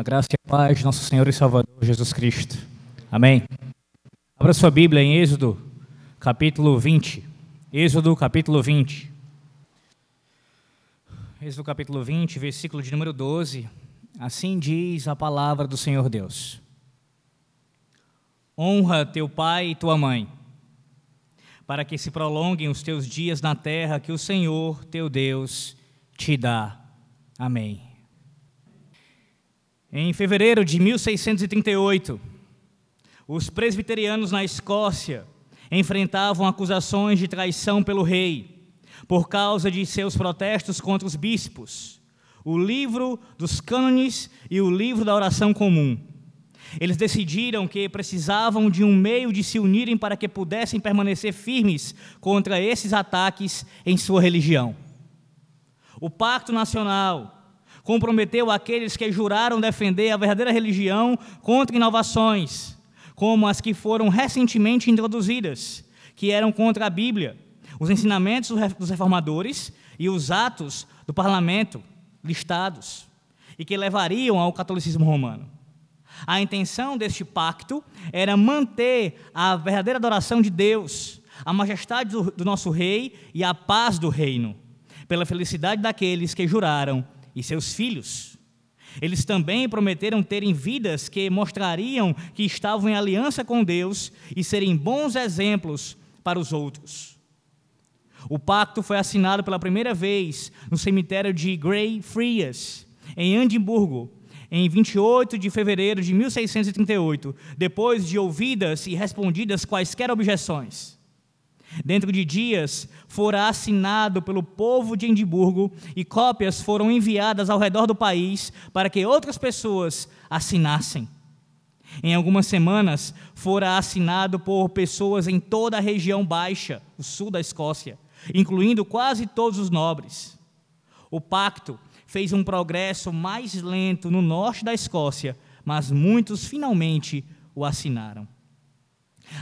A graça e a paz de nosso Senhor e Salvador Jesus Cristo. Amém. Abra sua Bíblia em Êxodo, capítulo 20. Êxodo, capítulo 20. Êxodo, capítulo 20, versículo de número 12. Assim diz a palavra do Senhor Deus: Honra teu pai e tua mãe, para que se prolonguem os teus dias na terra que o Senhor teu Deus te dá. Amém. Em fevereiro de 1638, os presbiterianos na Escócia enfrentavam acusações de traição pelo rei por causa de seus protestos contra os bispos, o livro dos cânones e o livro da oração comum. Eles decidiram que precisavam de um meio de se unirem para que pudessem permanecer firmes contra esses ataques em sua religião. O Pacto Nacional comprometeu aqueles que juraram defender a verdadeira religião contra inovações, como as que foram recentemente introduzidas, que eram contra a Bíblia, os ensinamentos dos reformadores e os atos do parlamento listados, e que levariam ao catolicismo romano. A intenção deste pacto era manter a verdadeira adoração de Deus, a majestade do, nosso rei e a paz do reino pela felicidade daqueles que juraram e seus filhos. Eles também prometeram terem vidas que mostrariam que estavam em aliança com Deus e serem bons exemplos para os outros. O pacto foi assinado pela primeira vez no cemitério de Grey Friars, em Edimburgo, em 28 de fevereiro de 1638, depois de ouvidas e respondidas quaisquer objeções. Dentro de dias, fora assinado pelo povo de Edimburgo e cópias foram enviadas ao redor do país para que outras pessoas assinassem. Em algumas semanas, fora assinado por pessoas em toda a região baixa, o sul da Escócia, incluindo quase todos os nobres. O pacto fez um progresso mais lento no norte da Escócia, mas muitos finalmente o assinaram.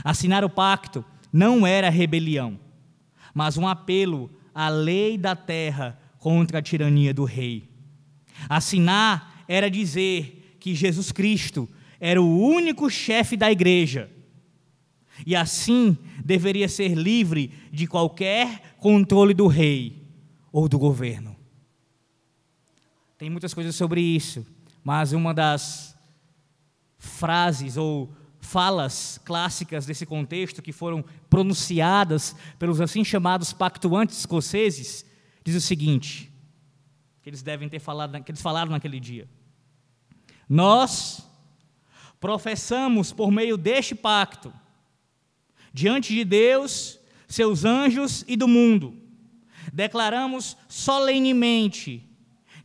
Assinar o pacto não era rebelião, mas um apelo à lei da terra contra a tirania do rei. Assinar era dizer que Jesus Cristo era o único chefe da igreja e assim deveria ser livre de qualquer controle do rei ou do governo. Tem muitas coisas sobre isso, mas uma das frases ou falas clássicas desse contexto que foram pronunciadas pelos assim chamados pactuantes escoceses, diz o seguinte, que eles devem ter falado, que eles falaram naquele dia. Nós professamos por meio deste pacto, diante de Deus, seus anjos e do mundo, declaramos solenemente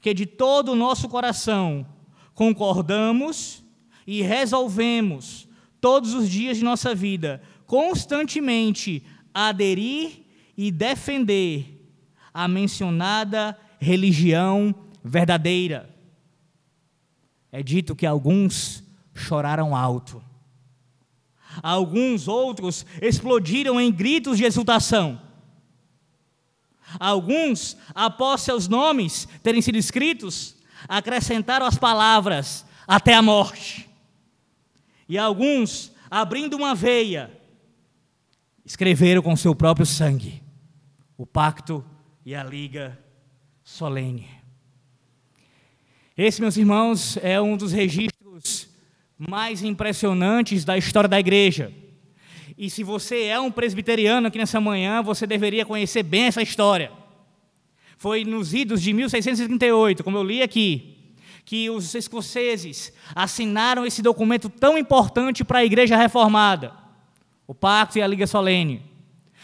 que de todo o nosso coração concordamos e resolvemos todos os dias de nossa vida, constantemente aderir e defender a mencionada religião verdadeira. É dito que alguns choraram alto. Alguns outros explodiram em gritos de exultação. Alguns, após seus nomes terem sido escritos, acrescentaram as palavras até a morte. E alguns, abrindo uma veia, escreveram com seu próprio sangue o pacto e a liga solene. Esse, meus irmãos, é um dos registros mais impressionantes da história da igreja. E se você é um presbiteriano aqui nessa manhã, você deveria conhecer bem essa história. Foi nos idos de 1638, como eu li aqui, que os escoceses assinaram esse documento tão importante para a igreja reformada, o Pacto e a Liga Solene.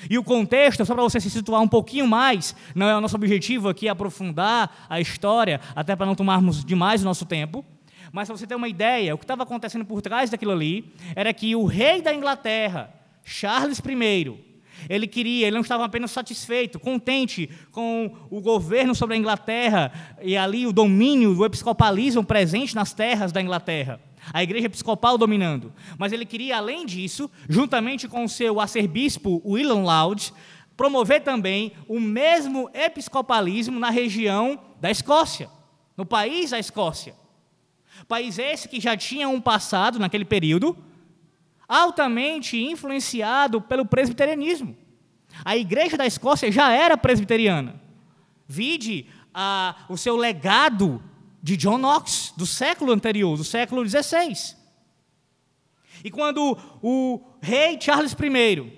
E o contexto, só para você se situar um pouquinho mais, não é o nosso objetivo aqui aprofundar a história, até para não tomarmos demais o nosso tempo, mas para você ter uma ideia, o que estava acontecendo por trás daquilo ali era que o rei da Inglaterra, Charles I, ele queria, ele não estava apenas satisfeito, contente com o governo sobre a Inglaterra e ali o domínio do episcopalismo presente nas terras da Inglaterra. A igreja episcopal dominando. Mas ele queria, além disso, juntamente com o seu arcebispo William Laud, promover também o mesmo episcopalismo na região da Escócia, no país da Escócia. País esse que já tinha um passado naquele período altamente influenciado pelo presbiterianismo. A igreja da Escócia já era presbiteriana. Vide a, o seu legado de John Knox, do século anterior, do século XVI. E quando o rei Charles I,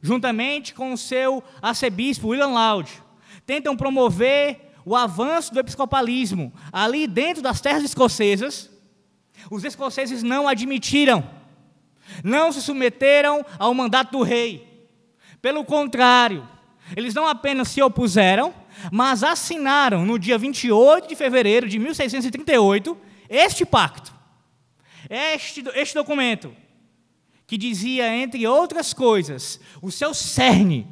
juntamente com o seu arcebispo William Laud, tentam promover o avanço do episcopalismo ali dentro das terras escocesas, os escoceses não admitiram, não se submeteram ao mandato do rei. Pelo contrário, eles não apenas se opuseram, mas assinaram no dia 28 de fevereiro de 1638 este pacto, este, este documento, que dizia, entre outras coisas, o seu cerne,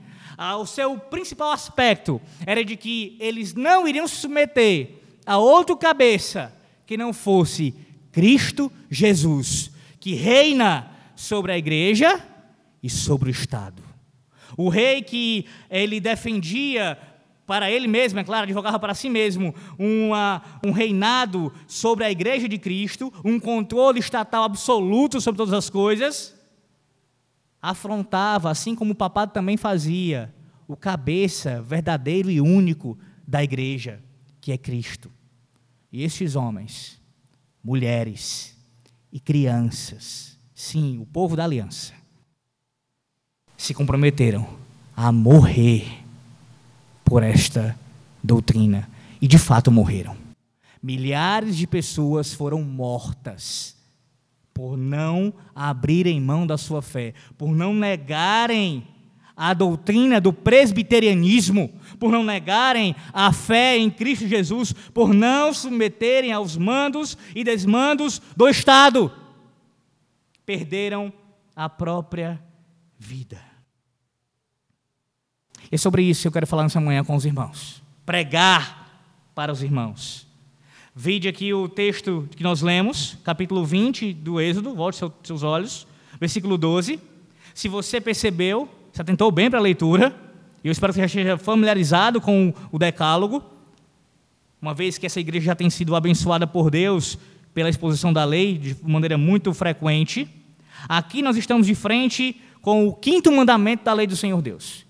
o seu principal aspecto era de que eles não iriam se submeter a outro cabeça que não fosse Cristo Jesus, que reina sobre a igreja e sobre o Estado. O rei que ele defendia para ele mesmo, é claro, advogava para si mesmo uma, um reinado sobre a igreja de Cristo, um controle estatal absoluto sobre todas as coisas, afrontava, assim como o papado também fazia, o cabeça verdadeiro e único da igreja, que é Cristo. E estes homens, mulheres e crianças, sim, o povo da aliança, se comprometeram a morrer por esta doutrina. E de fato morreram. Milhares de pessoas foram mortas por não abrirem mão da sua fé, por não negarem a doutrina do presbiterianismo, por não negarem a fé em Cristo Jesus, por não submeterem aos mandos e desmandos do Estado. Perderam a própria vida. E é sobre isso que eu quero falar nessa manhã com os irmãos. Pregar para os irmãos. Vide aqui o texto que nós lemos, capítulo 20 do Êxodo, volte seus olhos, versículo 12. Se você percebeu, se atentou bem para a leitura, eu espero que já esteja familiarizado com o decálogo, uma vez que essa igreja já tem sido abençoada por Deus pela exposição da lei de maneira muito frequente. Aqui nós estamos de frente com o quinto mandamento da lei do Senhor Deus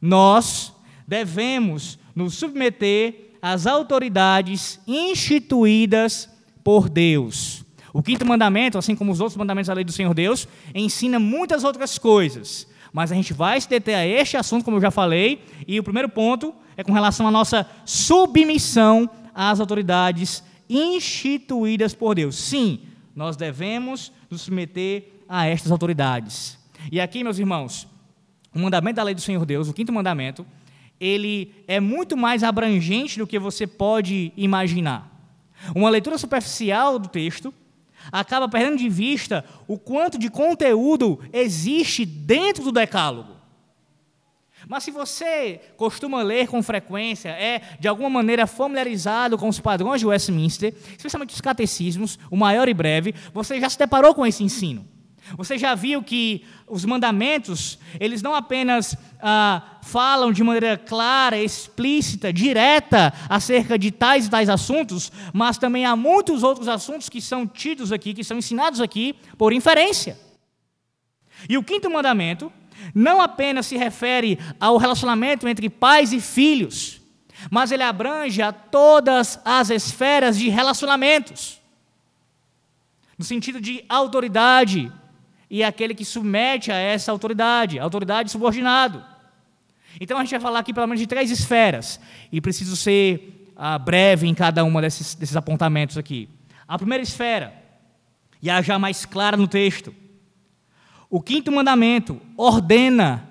nós devemos nos submeter às autoridades instituídas por Deus. O quinto mandamento, assim como os outros mandamentos da lei do Senhor Deus, ensina muitas outras coisas. Mas a gente vai se deter a este assunto, como eu já falei, e o primeiro ponto é com relação à nossa submissão às autoridades instituídas por Deus. Sim, nós devemos nos submeter a estas autoridades. E aqui, meus irmãos, o mandamento da lei do Senhor Deus, o quinto mandamento, ele é muito mais abrangente do que você pode imaginar. Uma leitura superficial do texto acaba perdendo de vista o quanto de conteúdo existe dentro do decálogo. Mas se você costuma ler com frequência, é de alguma maneira familiarizado com os padrões de Westminster, especialmente os catecismos, o maior e breve, você já se deparou com esse ensino. Você já viu que os mandamentos, eles não apenas ah, falam de maneira clara, explícita, direta acerca de tais e tais assuntos, mas também há muitos outros assuntos que são tidos aqui, que são ensinados aqui por inferência. E o quinto mandamento não apenas se refere ao relacionamento entre pais e filhos, mas ele abrange a todas as esferas de relacionamentos no sentido de autoridade, e aquele que submete a essa autoridade, autoridade subordinado. Então a gente vai falar aqui pelo menos de três esferas, e preciso ser ah, breve em cada uma desses, desses apontamentos aqui. A primeira esfera, e a já mais clara no texto, o quinto mandamento ordena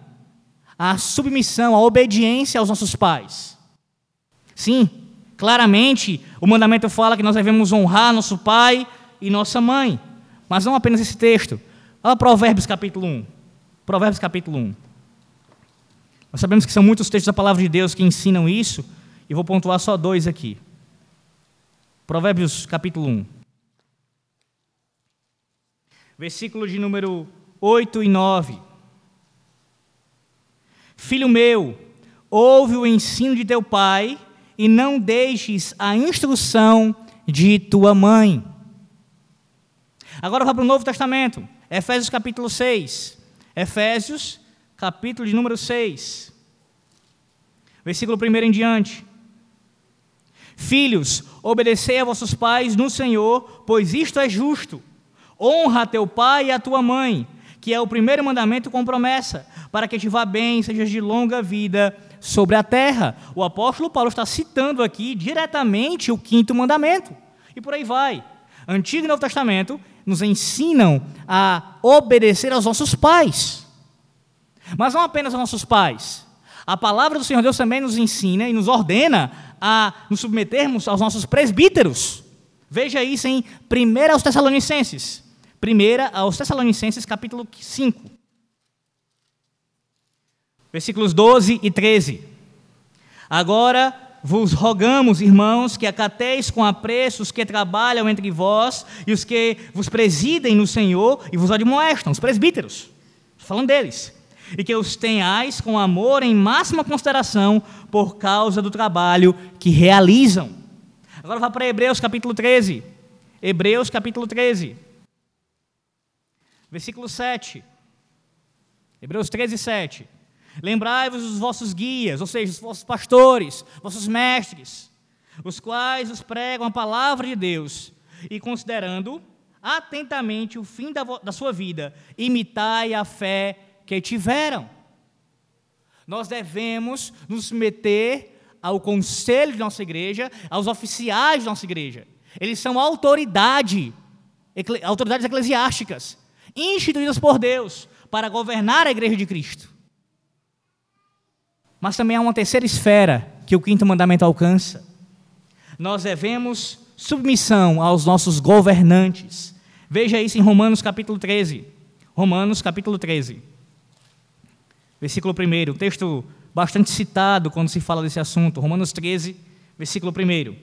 a submissão, a obediência aos nossos pais. Sim, claramente o mandamento fala que nós devemos honrar nosso pai e nossa mãe, mas não apenas esse texto. Olha Provérbios capítulo 1. Provérbios capítulo 1. Nós sabemos que são muitos textos da palavra de Deus que ensinam isso, e vou pontuar só dois aqui. Provérbios capítulo 1. Versículo de número 8 e 9. Filho meu, ouve o ensino de teu pai e não deixes a instrução de tua mãe. Agora vá para o Novo Testamento, Efésios capítulo 6. Efésios, capítulo de número 6. Versículo 1 em diante. Filhos, obedecei a vossos pais no Senhor, pois isto é justo. Honra a teu pai e a tua mãe, que é o primeiro mandamento com promessa, para que te vá bem, sejas de longa vida sobre a terra. O apóstolo Paulo está citando aqui diretamente o quinto mandamento. E por aí vai. Antigo e Novo Testamento nos ensinam a obedecer aos nossos pais. Mas não apenas aos nossos pais. A palavra do Senhor Deus também nos ensina e nos ordena a nos submetermos aos nossos presbíteros. Veja isso em 1 aos Tessalonicenses. 1 aos Tessalonicenses, capítulo 5. Versículos 12 e 13. Agora vos rogamos, irmãos, que acateis com apreço os que trabalham entre vós e os que vos presidem no Senhor e vos admoestam, os presbíteros. Falando deles. E que os tenhais com amor em máxima consideração por causa do trabalho que realizam. Agora vá para Hebreus capítulo 13. Hebreus capítulo 13. Versículo 7. Hebreus 13, 7. Lembrai-vos dos vossos guias, ou seja, os vossos pastores, vossos mestres, os quais os pregam a palavra de Deus, e considerando atentamente o fim da, da sua vida, imitai a fé que tiveram. Nós devemos nos submeter ao conselho de nossa igreja, aos oficiais de nossa igreja. Eles são autoridade, autoridades eclesiásticas, instituídas por Deus para governar a igreja de Cristo. Mas também há uma terceira esfera que o quinto mandamento alcança. Nós devemos submissão aos nossos governantes. Veja isso em Romanos capítulo 13. Romanos capítulo 13. Versículo 1, texto bastante citado quando se fala desse assunto. Romanos 13, versículo 1.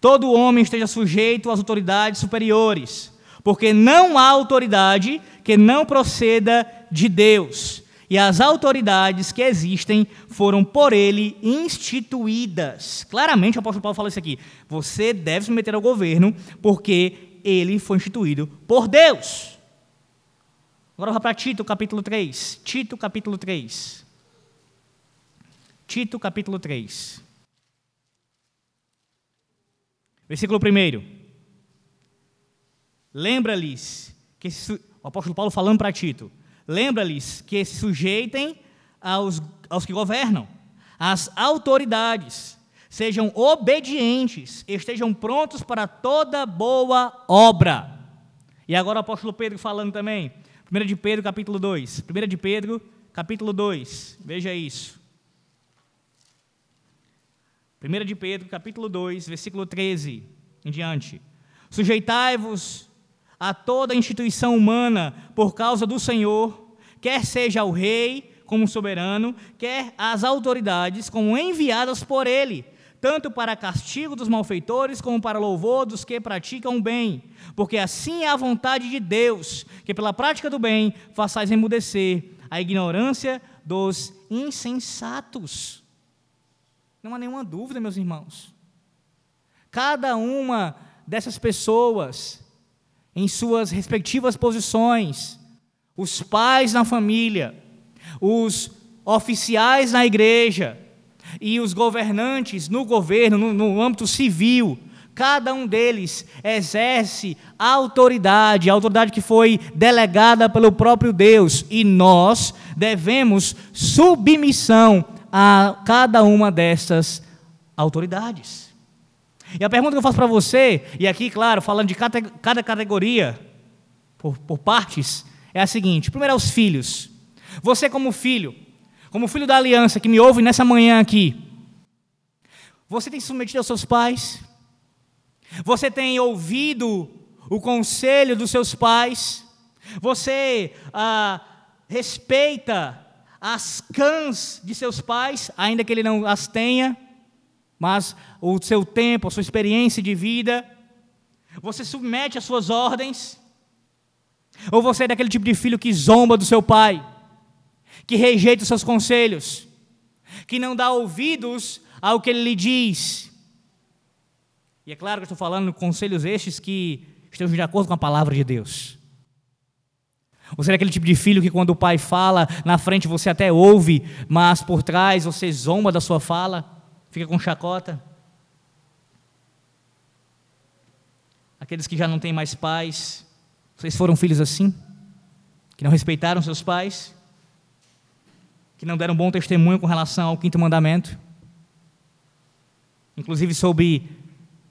Todo homem esteja sujeito às autoridades superiores, porque não há autoridade que não proceda de Deus e as autoridades que existem foram por ele instituídas. Claramente o apóstolo Paulo fala isso aqui. Você deve se meter ao governo porque ele foi instituído por Deus. Agora vá para Tito capítulo 3. Tito capítulo 3. Tito capítulo 3. Versículo 1. Lembra-lhes que o apóstolo Paulo falando para Tito, Lembra-lhes que se sujeitem aos, aos que governam, às autoridades, sejam obedientes, estejam prontos para toda boa obra. E agora o apóstolo Pedro falando também, 1 de Pedro, capítulo 2. 1 de Pedro, capítulo 2. Veja isso. 1 de Pedro, capítulo 2, versículo 13 em diante. Sujeitai-vos a toda instituição humana por causa do Senhor, quer seja o rei como soberano, quer as autoridades como enviadas por ele, tanto para castigo dos malfeitores como para louvor dos que praticam o bem, porque assim é a vontade de Deus, que pela prática do bem façais emudecer a ignorância dos insensatos. Não há nenhuma dúvida, meus irmãos. Cada uma dessas pessoas em suas respectivas posições, os pais na família, os oficiais na igreja e os governantes no governo, no, no âmbito civil, cada um deles exerce a autoridade, a autoridade que foi delegada pelo próprio Deus, e nós devemos submissão a cada uma dessas autoridades. E a pergunta que eu faço para você, e aqui, claro, falando de cada, categoria, por, por partes, é a seguinte: primeiro, aos filhos. Você, como filho, como filho da aliança que me ouve nessa manhã aqui, você tem se submetido aos seus pais? Você tem ouvido o conselho dos seus pais? Você ah, respeita as cãs de seus pais, ainda que ele não as tenha? Mas o seu tempo, a sua experiência de vida, você submete às suas ordens, ou você é daquele tipo de filho que zomba do seu pai, que rejeita os seus conselhos, que não dá ouvidos ao que ele lhe diz. E é claro que estou falando conselhos estes que estejam de acordo com a palavra de Deus. Você é aquele tipo de filho que quando o pai fala, na frente você até ouve, mas por trás você zomba da sua fala, fica com chacota? Aqueles que já não têm mais pais, vocês foram filhos assim? Que não respeitaram seus pais? Que não deram bom testemunho com relação ao quinto mandamento? Inclusive sob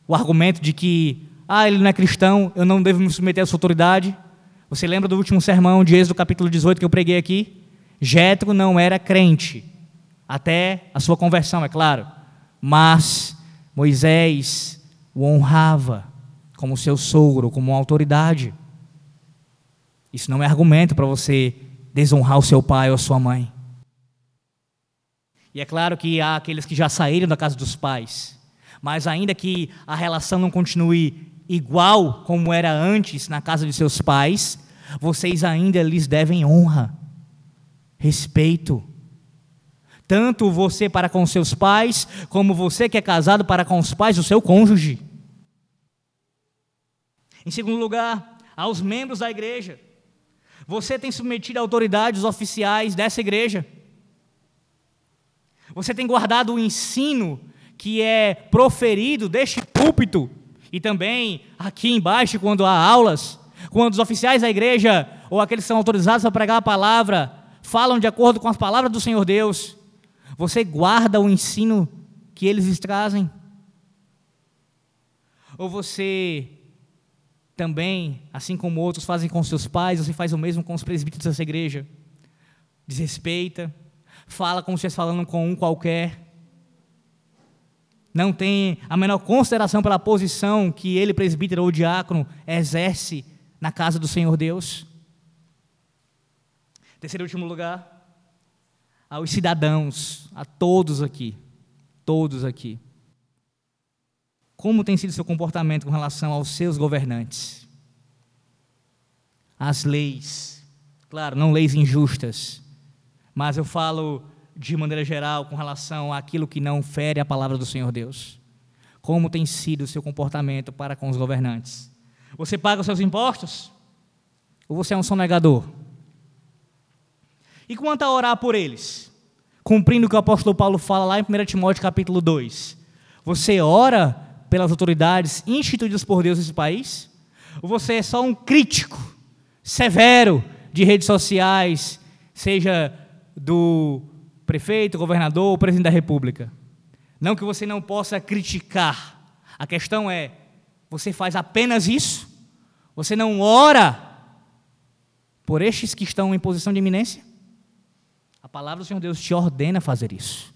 o argumento de que, ah, ele não é cristão, eu não devo me submeter à sua autoridade. Você lembra do último sermão de Êxodo capítulo 18 que eu preguei aqui? Jetro não era crente, até a sua conversão, é claro. Mas Moisés o honrava como seu sogro, como autoridade. Isso não é argumento para você desonrar o seu pai ou a sua mãe. E é claro que há aqueles que já saíram da casa dos pais mas ainda que a relação não continue igual como era antes na casa de seus pais, vocês ainda lhes devem honra, respeito. Tanto você para com seus pais, como você que é casado para com os pais do seu cônjuge. Em segundo lugar, aos membros da igreja. Você tem submetido autoridades oficiais dessa igreja. Você tem guardado o ensino que é proferido deste púlpito e também aqui embaixo, quando há aulas, quando os oficiais da igreja ou aqueles que são autorizados a pregar a palavra falam de acordo com as palavras do Senhor Deus, você guarda o ensino que eles trazem? Ou você também, assim como outros fazem com seus pais, você faz o mesmo com os presbíteros dessa igreja? Desrespeita, fala como se estivesse falando com um qualquer, não tem a menor consideração pela posição que ele, presbítero ou diácono, exerce na casa do Senhor Deus. Terceiro e último lugar, aos cidadãos, a todos aqui, todos aqui. Como tem sido seu comportamento com relação aos seus governantes? As leis, claro, não leis injustas, mas eu falo de maneira geral, com relação àquilo que não fere a palavra do Senhor Deus? Como tem sido o seu comportamento para com os governantes? Você paga os seus impostos? Ou você é um sonegador? E quanto a orar por eles? Cumprindo o que o apóstolo Paulo fala lá em 1 Timóteo capítulo 2. Você ora pelas autoridades instituídas por Deus nesse país? Ou você é só um crítico severo de redes sociais, seja do prefeito, governador ou presidente da república. Não que você não possa criticar. A questão é: você faz apenas isso? Você não ora por estes que estão em posição de eminência? Palavra do Senhor Deus te ordena a fazer isso.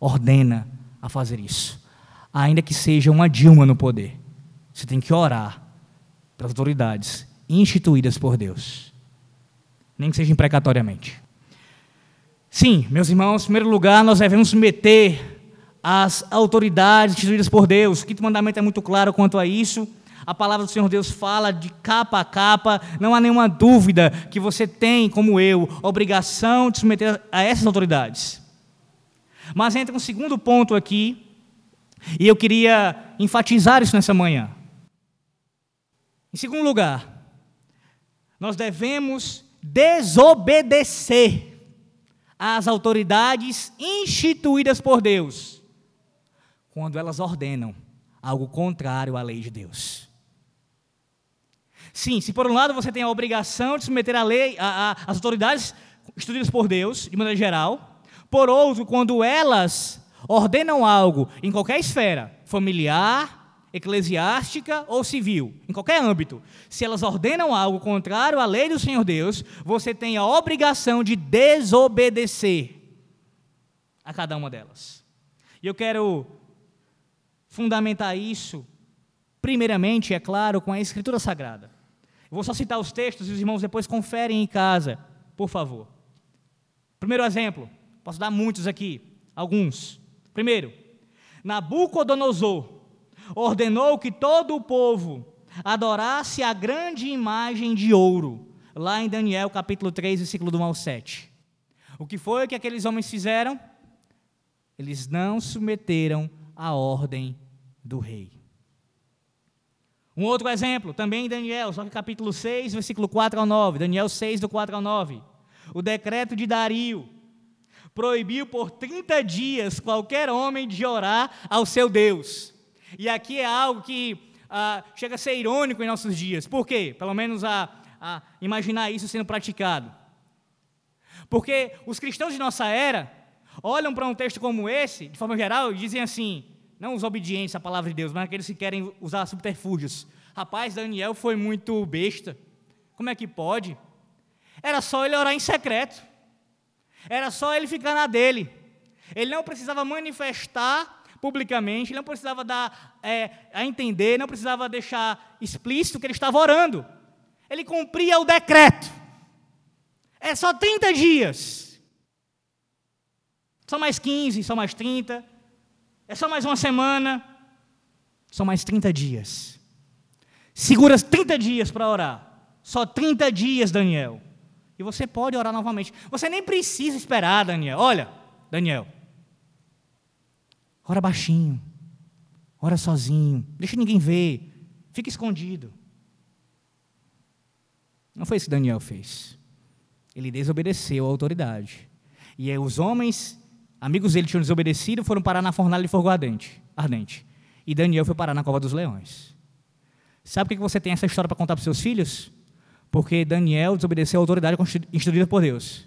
Ordena a fazer isso. Ainda que seja uma Dilma no poder. Você tem que orar pelas autoridades instituídas por Deus. Nem que seja imprecatoriamente. Sim, meus irmãos, em primeiro lugar, nós devemos meter as autoridades instituídas por Deus. O quinto mandamento é muito claro quanto a isso. A palavra do Senhor Deus fala de capa a capa, não há nenhuma dúvida que você tem, como eu, obrigação de submeter a essas autoridades. Mas entra um segundo ponto aqui, e eu queria enfatizar isso nessa manhã. Em segundo lugar, nós devemos desobedecer às autoridades instituídas por Deus, quando elas ordenam algo contrário à lei de Deus. Sim, se por um lado você tem a obrigação de submeter a lei, as autoridades instituídas por Deus, de maneira geral, por outro, quando elas ordenam algo em qualquer esfera, familiar, eclesiástica ou civil, em qualquer âmbito, se elas ordenam algo contrário à lei do Senhor Deus, você tem a obrigação de desobedecer a cada uma delas. E eu quero fundamentar isso, primeiramente, é claro, com a Escritura Sagrada. Vou só citar os textos e os irmãos depois conferem em casa, por favor. Primeiro exemplo, posso dar muitos aqui, alguns. Primeiro, Nabucodonosor ordenou que todo o povo adorasse a grande imagem de ouro, lá em Daniel capítulo 3, versículo do 1 ao 7. O que foi que aqueles homens fizeram? Eles não submeteram à ordem do rei. Um outro exemplo, também em Daniel, só que capítulo 6, versículo 4 ao 9. Daniel 6, do 4 ao 9. O decreto de Dario proibiu por 30 dias qualquer homem de orar ao seu Deus. E aqui é algo que ah, chega a ser irônico em nossos dias. Por quê? Pelo menos a, a imaginar isso sendo praticado. Porque os cristãos de nossa era olham para um texto como esse, de forma geral, e dizem assim: não os obedientes à palavra de Deus, mas aqueles que querem usar subterfúgios. Rapaz, Daniel foi muito besta. Como é que pode? Era só ele orar em secreto. Era só ele ficar na dele. Ele não precisava manifestar publicamente, ele não precisava dar é, a entender, não precisava deixar explícito que ele estava orando. Ele cumpria o decreto. É só 30 dias. Só mais 15, só mais 30. É só mais uma semana. São mais 30 dias. Segura 30 dias para orar. Só 30 dias, Daniel. E você pode orar novamente. Você nem precisa esperar, Daniel. Olha, Daniel. Ora baixinho. Ora sozinho. Deixa ninguém ver. Fica escondido. Não foi isso que Daniel fez. Ele desobedeceu à autoridade. E aí os homens Amigos dele tinham desobedecido, foram parar na fornalha de fogo ardente, ardente. E Daniel foi parar na cova dos leões. Sabe por que você tem essa história para contar para seus filhos? Porque Daniel desobedeceu a autoridade instituída por Deus.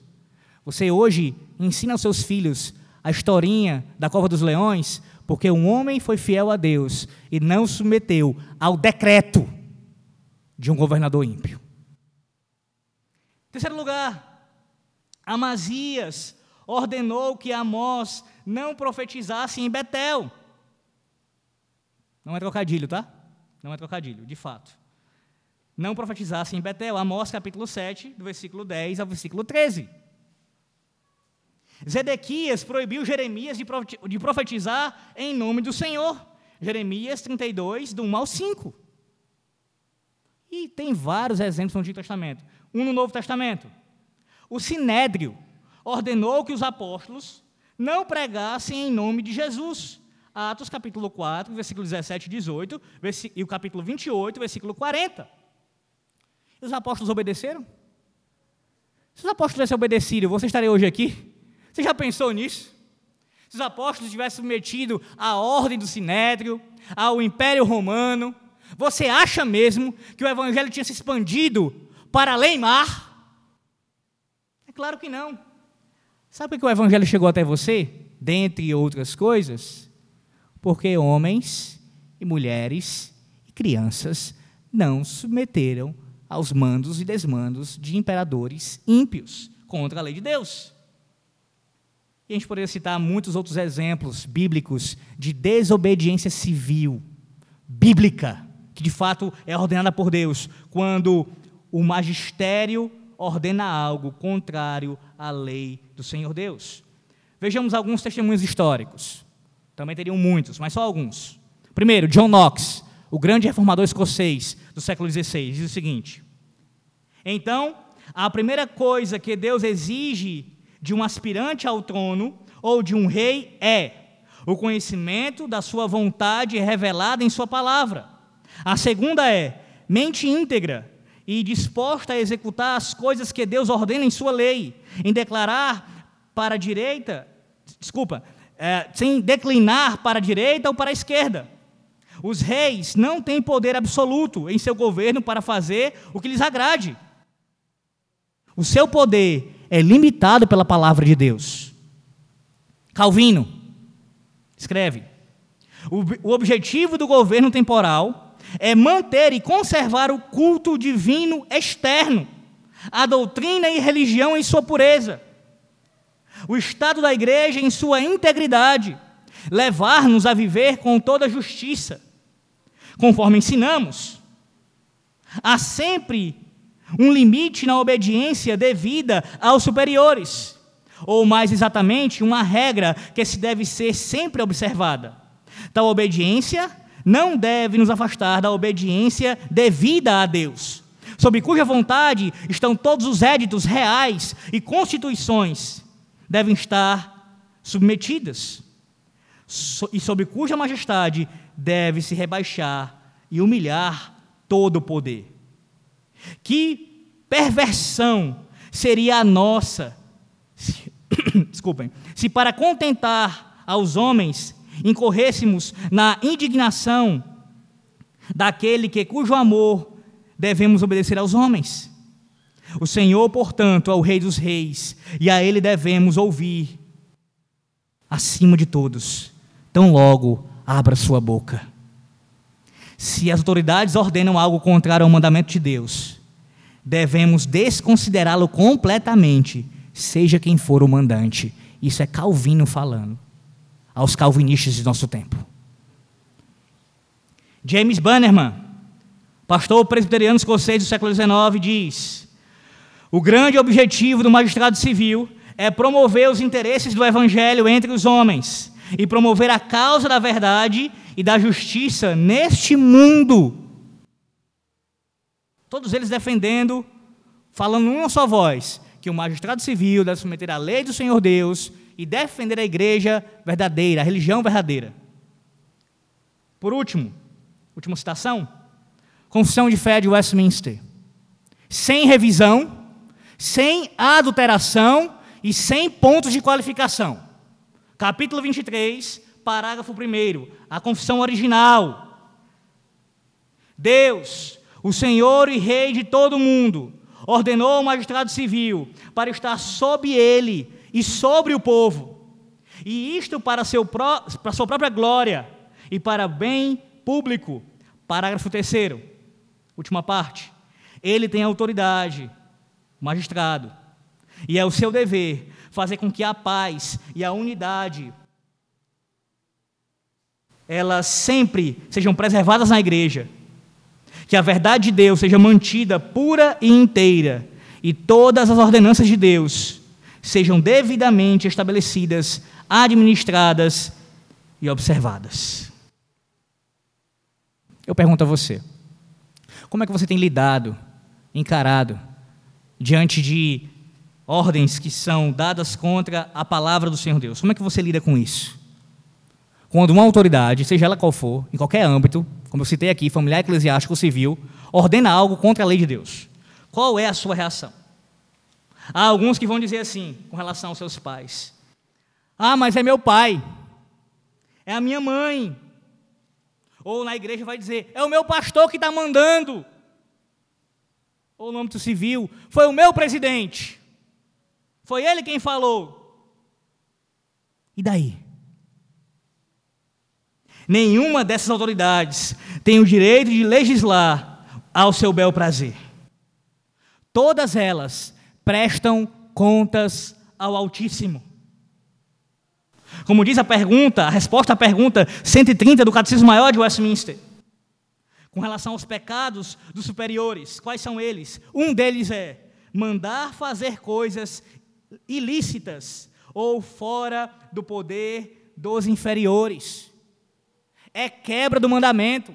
Você hoje ensina aos seus filhos a historinha da cova dos leões, porque um homem foi fiel a Deus e não submeteu ao decreto de um governador ímpio. Terceiro lugar, Amazias ordenou que Amós não profetizasse em Betel. Não é trocadilho, tá? Não é trocadilho, de fato. Não profetizasse em Betel. Amós capítulo 7, do versículo 10 ao versículo 13. Zedequias proibiu Jeremias de profetizar em nome do Senhor. Jeremias 32, do 1 ao 5. E tem vários exemplos no Antigo Testamento. Um no Novo Testamento. O Sinédrio, ordenou que os apóstolos não pregassem em nome de Jesus. Atos capítulo 4, versículo 17 e 18, e o capítulo 28, versículo 40. E os apóstolos obedeceram? Se os apóstolos tivessem obedecido, você estaria hoje aqui? Você já pensou nisso? Se os apóstolos tivessem submetido à ordem do sinédrio, ao império romano, você acha mesmo que o evangelho tinha se expandido para além mar? É claro que não. Sabe por que o Evangelho chegou até você? Dentre outras coisas, porque homens e mulheres e crianças não submeteram aos mandos e desmandos de imperadores ímpios contra a lei de Deus. E a gente poderia citar muitos outros exemplos bíblicos de desobediência civil, bíblica, que de fato é ordenada por Deus, quando o magistério ordena algo contrário à lei do Senhor Deus. Vejamos alguns testemunhos históricos. Também teriam muitos, mas só alguns. Primeiro, John Knox, o grande reformador escocês do século XVI, diz o seguinte: Então, a primeira coisa que Deus exige de um aspirante ao trono ou de um rei é o conhecimento da sua vontade revelada em sua palavra. A segunda é mente íntegra e disposta a executar as coisas que Deus ordena em sua lei, em declarar para a direita, desculpa, é, sem declinar para a direita ou para a esquerda. Os reis não têm poder absoluto em seu governo para fazer o que lhes agrade. O seu poder é limitado pela palavra de Deus. Calvino escreve: o, o objetivo do governo temporal é manter e conservar o culto divino externo, a doutrina e religião em sua pureza, o estado da igreja em sua integridade, levar-nos a viver com toda justiça, conforme ensinamos. Há sempre um limite na obediência devida aos superiores, ou mais exatamente, uma regra que se deve ser sempre observada. Tal obediência não deve nos afastar da obediência devida a Deus, sob cuja vontade estão todos os éditos reais e constituições devem estar submetidas, e sob cuja majestade deve se rebaixar e humilhar todo o poder. Que perversão seria a nossa, se, desculpem, se para contentar aos homens incorrêssemos na indignação daquele que cujo amor devemos obedecer aos homens. O Senhor, portanto, é o Rei dos Reis, e a Ele devemos ouvir acima de todos. Tão logo abra sua boca. Se as autoridades ordenam algo contrário ao mandamento de Deus, devemos desconsiderá-lo completamente, seja quem for o mandante. Isso é Calvino falando aos calvinistas de nosso tempo. James Bannerman, pastor presbiteriano escocês do século XIX, diz: o grande objetivo do magistrado civil é promover os interesses do evangelho entre os homens e promover a causa da verdade e da justiça neste mundo. Todos eles defendendo, falando numa só voz, que o magistrado civil deve submeter à lei do Senhor Deus e defender a igreja verdadeira, a religião verdadeira. Por último, última citação, Confissão de Fé de Westminster. Sem revisão, sem adulteração e sem pontos de qualificação. Capítulo 23, parágrafo 1, a confissão original. Deus, o Senhor e Rei de todo o mundo, ordenou o magistrado civil para estar sob ele e sobre o povo, e isto para, seu para sua própria glória e para bem público. Parágrafo 3, última parte. Ele tem autoridade, magistrado, e é o seu dever fazer com que a paz e a unidade elas sempre sejam preservadas na igreja, que a verdade de Deus seja mantida pura e inteira, e todas as ordenanças de Deus sejam devidamente estabelecidas, administradas e observadas. Eu pergunto a você: como é que você tem lidado, encarado, diante de ordens que são dadas contra a palavra do Senhor Deus. Como é que você lida com isso? Quando uma autoridade, seja ela qual for, em qualquer âmbito, como eu citei aqui, familiar, eclesiástico, civil, ordena algo contra a lei de Deus. Qual é a sua reação? Há alguns que vão dizer assim, com relação aos seus pais: Ah, mas é meu pai, é a minha mãe. Ou na igreja vai dizer: É o meu pastor que está mandando. Ou no âmbito civil: Foi o meu presidente. Foi ele quem falou. E daí? Nenhuma dessas autoridades tem o direito de legislar ao seu bel prazer. Todas elas prestam contas ao Altíssimo. Como diz a pergunta, a resposta à pergunta 130 do Catecismo Maior de Westminster, com relação aos pecados dos superiores, quais são eles? Um deles é mandar fazer coisas ilícitas ou fora do poder dos inferiores. É quebra do mandamento.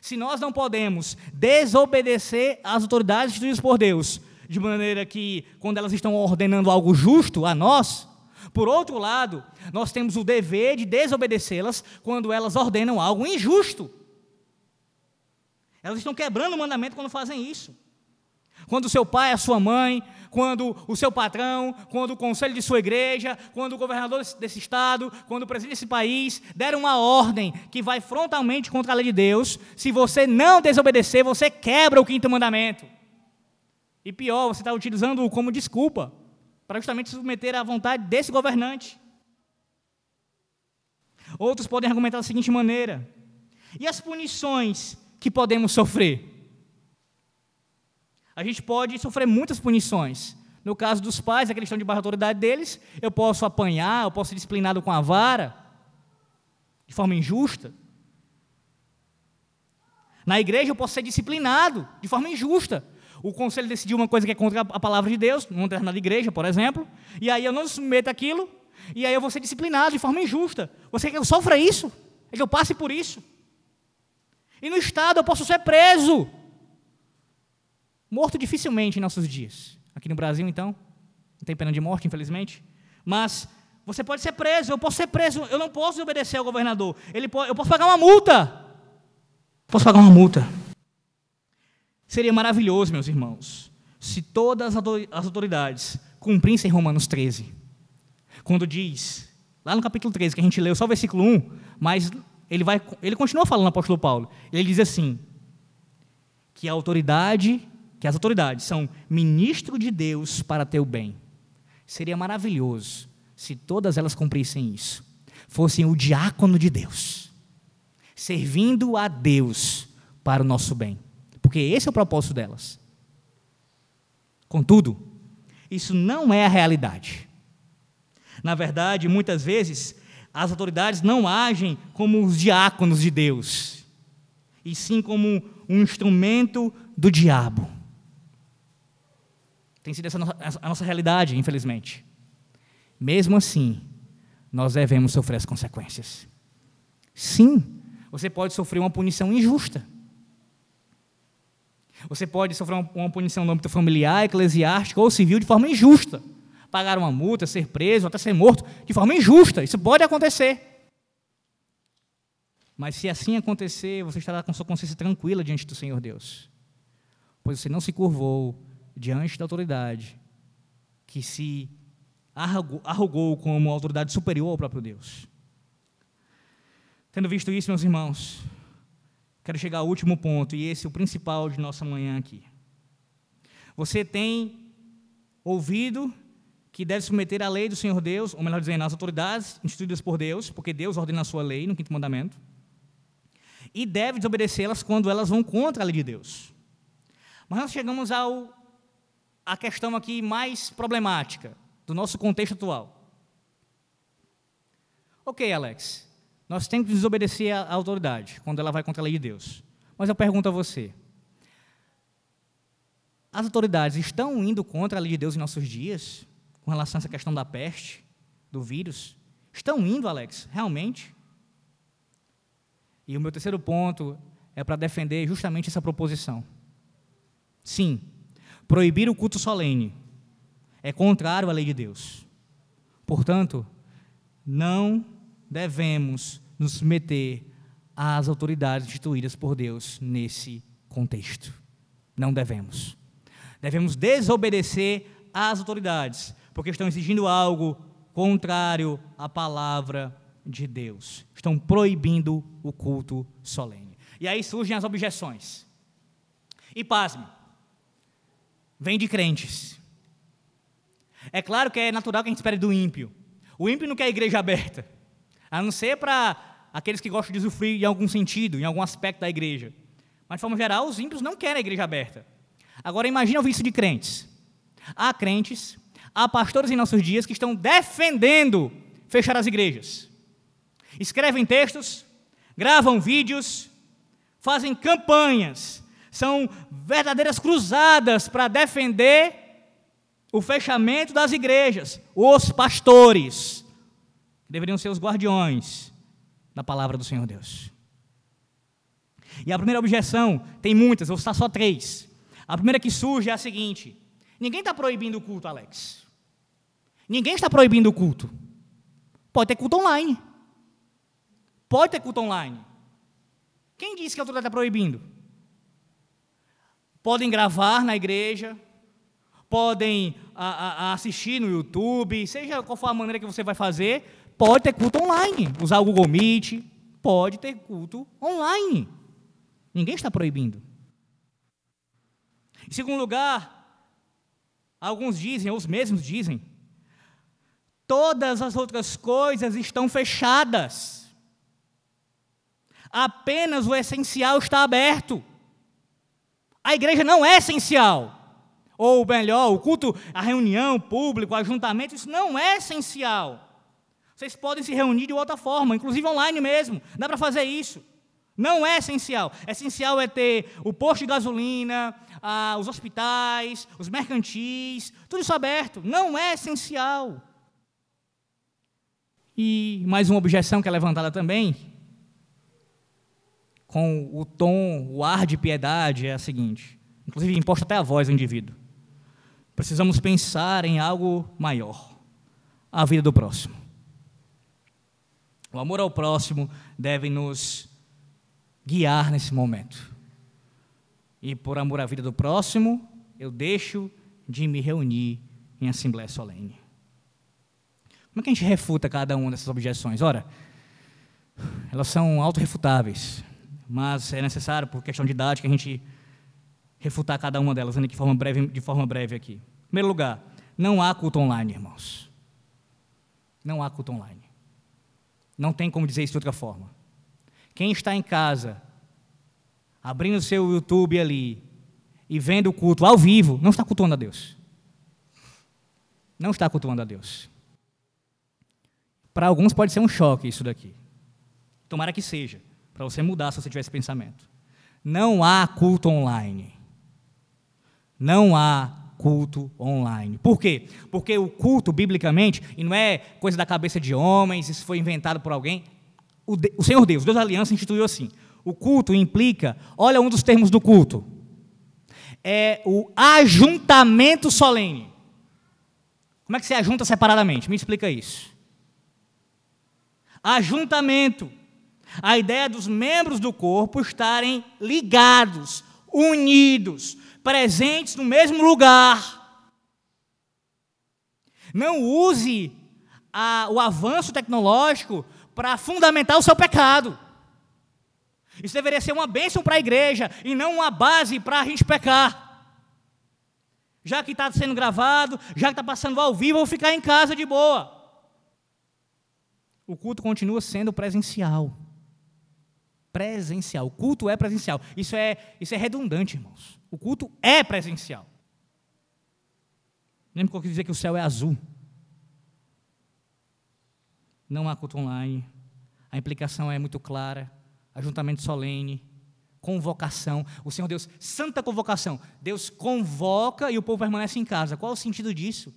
Se nós não podemos desobedecer às autoridades instituídas por Deus, de maneira que, quando elas estão ordenando algo justo a nós, por outro lado, nós temos o dever de desobedecê-las quando elas ordenam algo injusto. Elas estão quebrando o mandamento quando fazem isso. Quando o seu pai, a sua mãe, quando o seu patrão, quando o conselho de sua igreja, quando o governador desse estado, quando o presidente desse país deram uma ordem que vai frontalmente contra a lei de Deus, se você não desobedecer, você quebra o quinto mandamento. E pior, você está utilizando-o como desculpa para justamente submeter à vontade desse governante. Outros podem argumentar da seguinte maneira: e as punições que podemos sofrer? A gente pode sofrer muitas punições. No caso dos pais, a questão de baixa autoridade deles, eu posso apanhar, eu posso ser disciplinado com a vara, de forma injusta. Na igreja, eu posso ser disciplinado de forma injusta. O conselho decidiu uma coisa que é contra a palavra de Deus, numa determinada igreja, por exemplo, e aí eu não submeto aquilo, e aí eu vou ser disciplinado de forma injusta. Você quer que eu sofra isso? É que eu passe por isso? E no Estado eu posso ser preso. Morto dificilmente em nossos dias. Aqui no Brasil, então, não tem pena de morte, infelizmente. Mas você pode ser preso, eu posso ser preso, eu não posso obedecer ao governador. Ele pode, eu posso pagar uma multa. Posso pagar uma multa. Seria maravilhoso, meus irmãos, se todas as autoridades cumprissem Romanos 13. Quando diz, lá no capítulo 13, que a gente leu só o versículo 1, mas ele, vai, ele continua falando, apóstolo Paulo. Ele diz assim: que a autoridade, que as autoridades são ministro de Deus para teu bem. Seria maravilhoso se todas elas cumprissem isso. Fossem o diácono de Deus, servindo a Deus para o nosso bem. Porque esse é o propósito delas. Contudo, isso não é a realidade. Na verdade, muitas vezes, as autoridades não agem como os diáconos de Deus, e sim como um instrumento do diabo. Tem sido essa a nossa realidade, infelizmente. Mesmo assim, nós devemos sofrer as consequências. Sim, você pode sofrer uma punição injusta. Você pode sofrer uma, punição no âmbito familiar, eclesiástico ou civil de forma injusta pagar uma multa, ser preso, até ser morto, de forma injusta. Isso pode acontecer. Mas se assim acontecer, você estará com sua consciência tranquila diante do Senhor Deus. Pois você não se curvou diante da autoridade que se arrogou como autoridade superior ao próprio Deus. Tendo visto isso, meus irmãos, quero chegar ao último ponto, e esse é o principal de nossa manhã aqui. Você tem ouvido que deve submeter à lei do Senhor Deus, ou melhor dizendo, às autoridades instituídas por Deus, porque Deus ordena a sua lei no quinto mandamento, e deve desobedecê-las quando elas vão contra a lei de Deus. Mas nós chegamos ao a questão aqui mais problemática do nosso contexto atual. Ok, Alex, nós temos que desobedecer a autoridade quando ela vai contra a lei de Deus. Mas eu pergunto a você: as autoridades estão indo contra a lei de Deus em nossos dias? com relação a essa questão da peste, do vírus? Estão indo, Alex, realmente? E o meu terceiro ponto é para defender justamente essa proposição. Sim, proibir o culto solene é contrário à lei de Deus. Portanto, não devemos nos submeter às autoridades instituídas por Deus nesse contexto. Não devemos. Devemos desobedecer às autoridades, porque estão exigindo algo contrário à palavra de Deus. Estão proibindo o culto solene. E aí surgem as objeções. E pasme, vem de crentes. É claro que é natural que a gente espere do ímpio. O ímpio não quer a igreja aberta, a não ser para aqueles que gostam de usufruir em algum sentido, em algum aspecto da igreja. Mas, de forma geral, os ímpios não querem a igreja aberta. Agora, imagine ouvir isso de crentes. Há crentes Há pastores em nossos dias que estão defendendo fechar as igrejas. Escrevem textos, gravam vídeos, fazem campanhas, são verdadeiras cruzadas para defender o fechamento das igrejas, os pastores, que deveriam ser os guardiões da palavra do Senhor Deus. E a primeira objeção, tem muitas, vou citar só três. A primeira que surge é a seguinte: ninguém está proibindo o culto, Alex. Ninguém está proibindo o culto. Pode ter culto online. Pode ter culto online. Quem disse que a autoridade está proibindo? Podem gravar na igreja, podem a, a, assistir no YouTube, seja qual for a maneira que você vai fazer, pode ter culto online. Usar o Google Meet, pode ter culto online. Ninguém está proibindo. Em segundo lugar, alguns dizem, os mesmos dizem, Todas as outras coisas estão fechadas. Apenas o essencial está aberto. A igreja não é essencial. Ou melhor, o culto, a reunião, público, o ajuntamento, isso não é essencial. Vocês podem se reunir de outra forma, inclusive online mesmo. Dá para fazer isso. Não é essencial. Essencial é ter o posto de gasolina, ah, os hospitais, os mercantis, tudo isso aberto. Não é essencial. E mais uma objeção que é levantada também, com o tom, o ar de piedade, é a seguinte: inclusive imposta até a voz do indivíduo. Precisamos pensar em algo maior a vida do próximo. O amor ao próximo deve nos guiar nesse momento. E por amor à vida do próximo, eu deixo de me reunir em assembleia solene. Como é que a gente refuta cada uma dessas objeções? Ora, elas são autorrefutáveis, mas é necessário, por questão que a gente refutar cada uma delas de forma breve, de forma breve aqui. Em primeiro lugar, não há culto online, irmãos. Não há culto online. Não tem como dizer isso de outra forma. Quem está em casa, abrindo o seu YouTube ali e vendo o culto ao vivo, não está cultuando a Deus. Não está cultuando a Deus. Para alguns pode ser um choque isso daqui. Tomara que seja, para você mudar se você tiver esse pensamento. Não há culto online. Não há culto online. Por quê? Porque o culto, biblicamente, e não é coisa da cabeça de homens, isso foi inventado por alguém. O, de, o Senhor Deus, Deus da Aliança, instituiu assim. O culto implica, olha um dos termos do culto, é o ajuntamento solene. Como é que se ajunta separadamente? Me explica isso. Ajuntamento. A ideia dos membros do corpo estarem ligados, unidos, presentes no mesmo lugar. Não use a, o avanço tecnológico para fundamentar o seu pecado. Isso deveria ser uma bênção para a igreja e não uma base para a gente pecar. Já que está sendo gravado, já que está passando ao vivo, eu vou ficar em casa de boa. O culto continua sendo presencial. Presencial. O culto é presencial. Isso é, isso é redundante, irmãos. O culto é presencial. Lembra que eu quis dizer que o céu é azul? Não há culto online. A implicação é muito clara. Ajuntamento solene, convocação. O Senhor Deus, santa convocação. Deus convoca e o povo permanece em casa. Qual o sentido disso?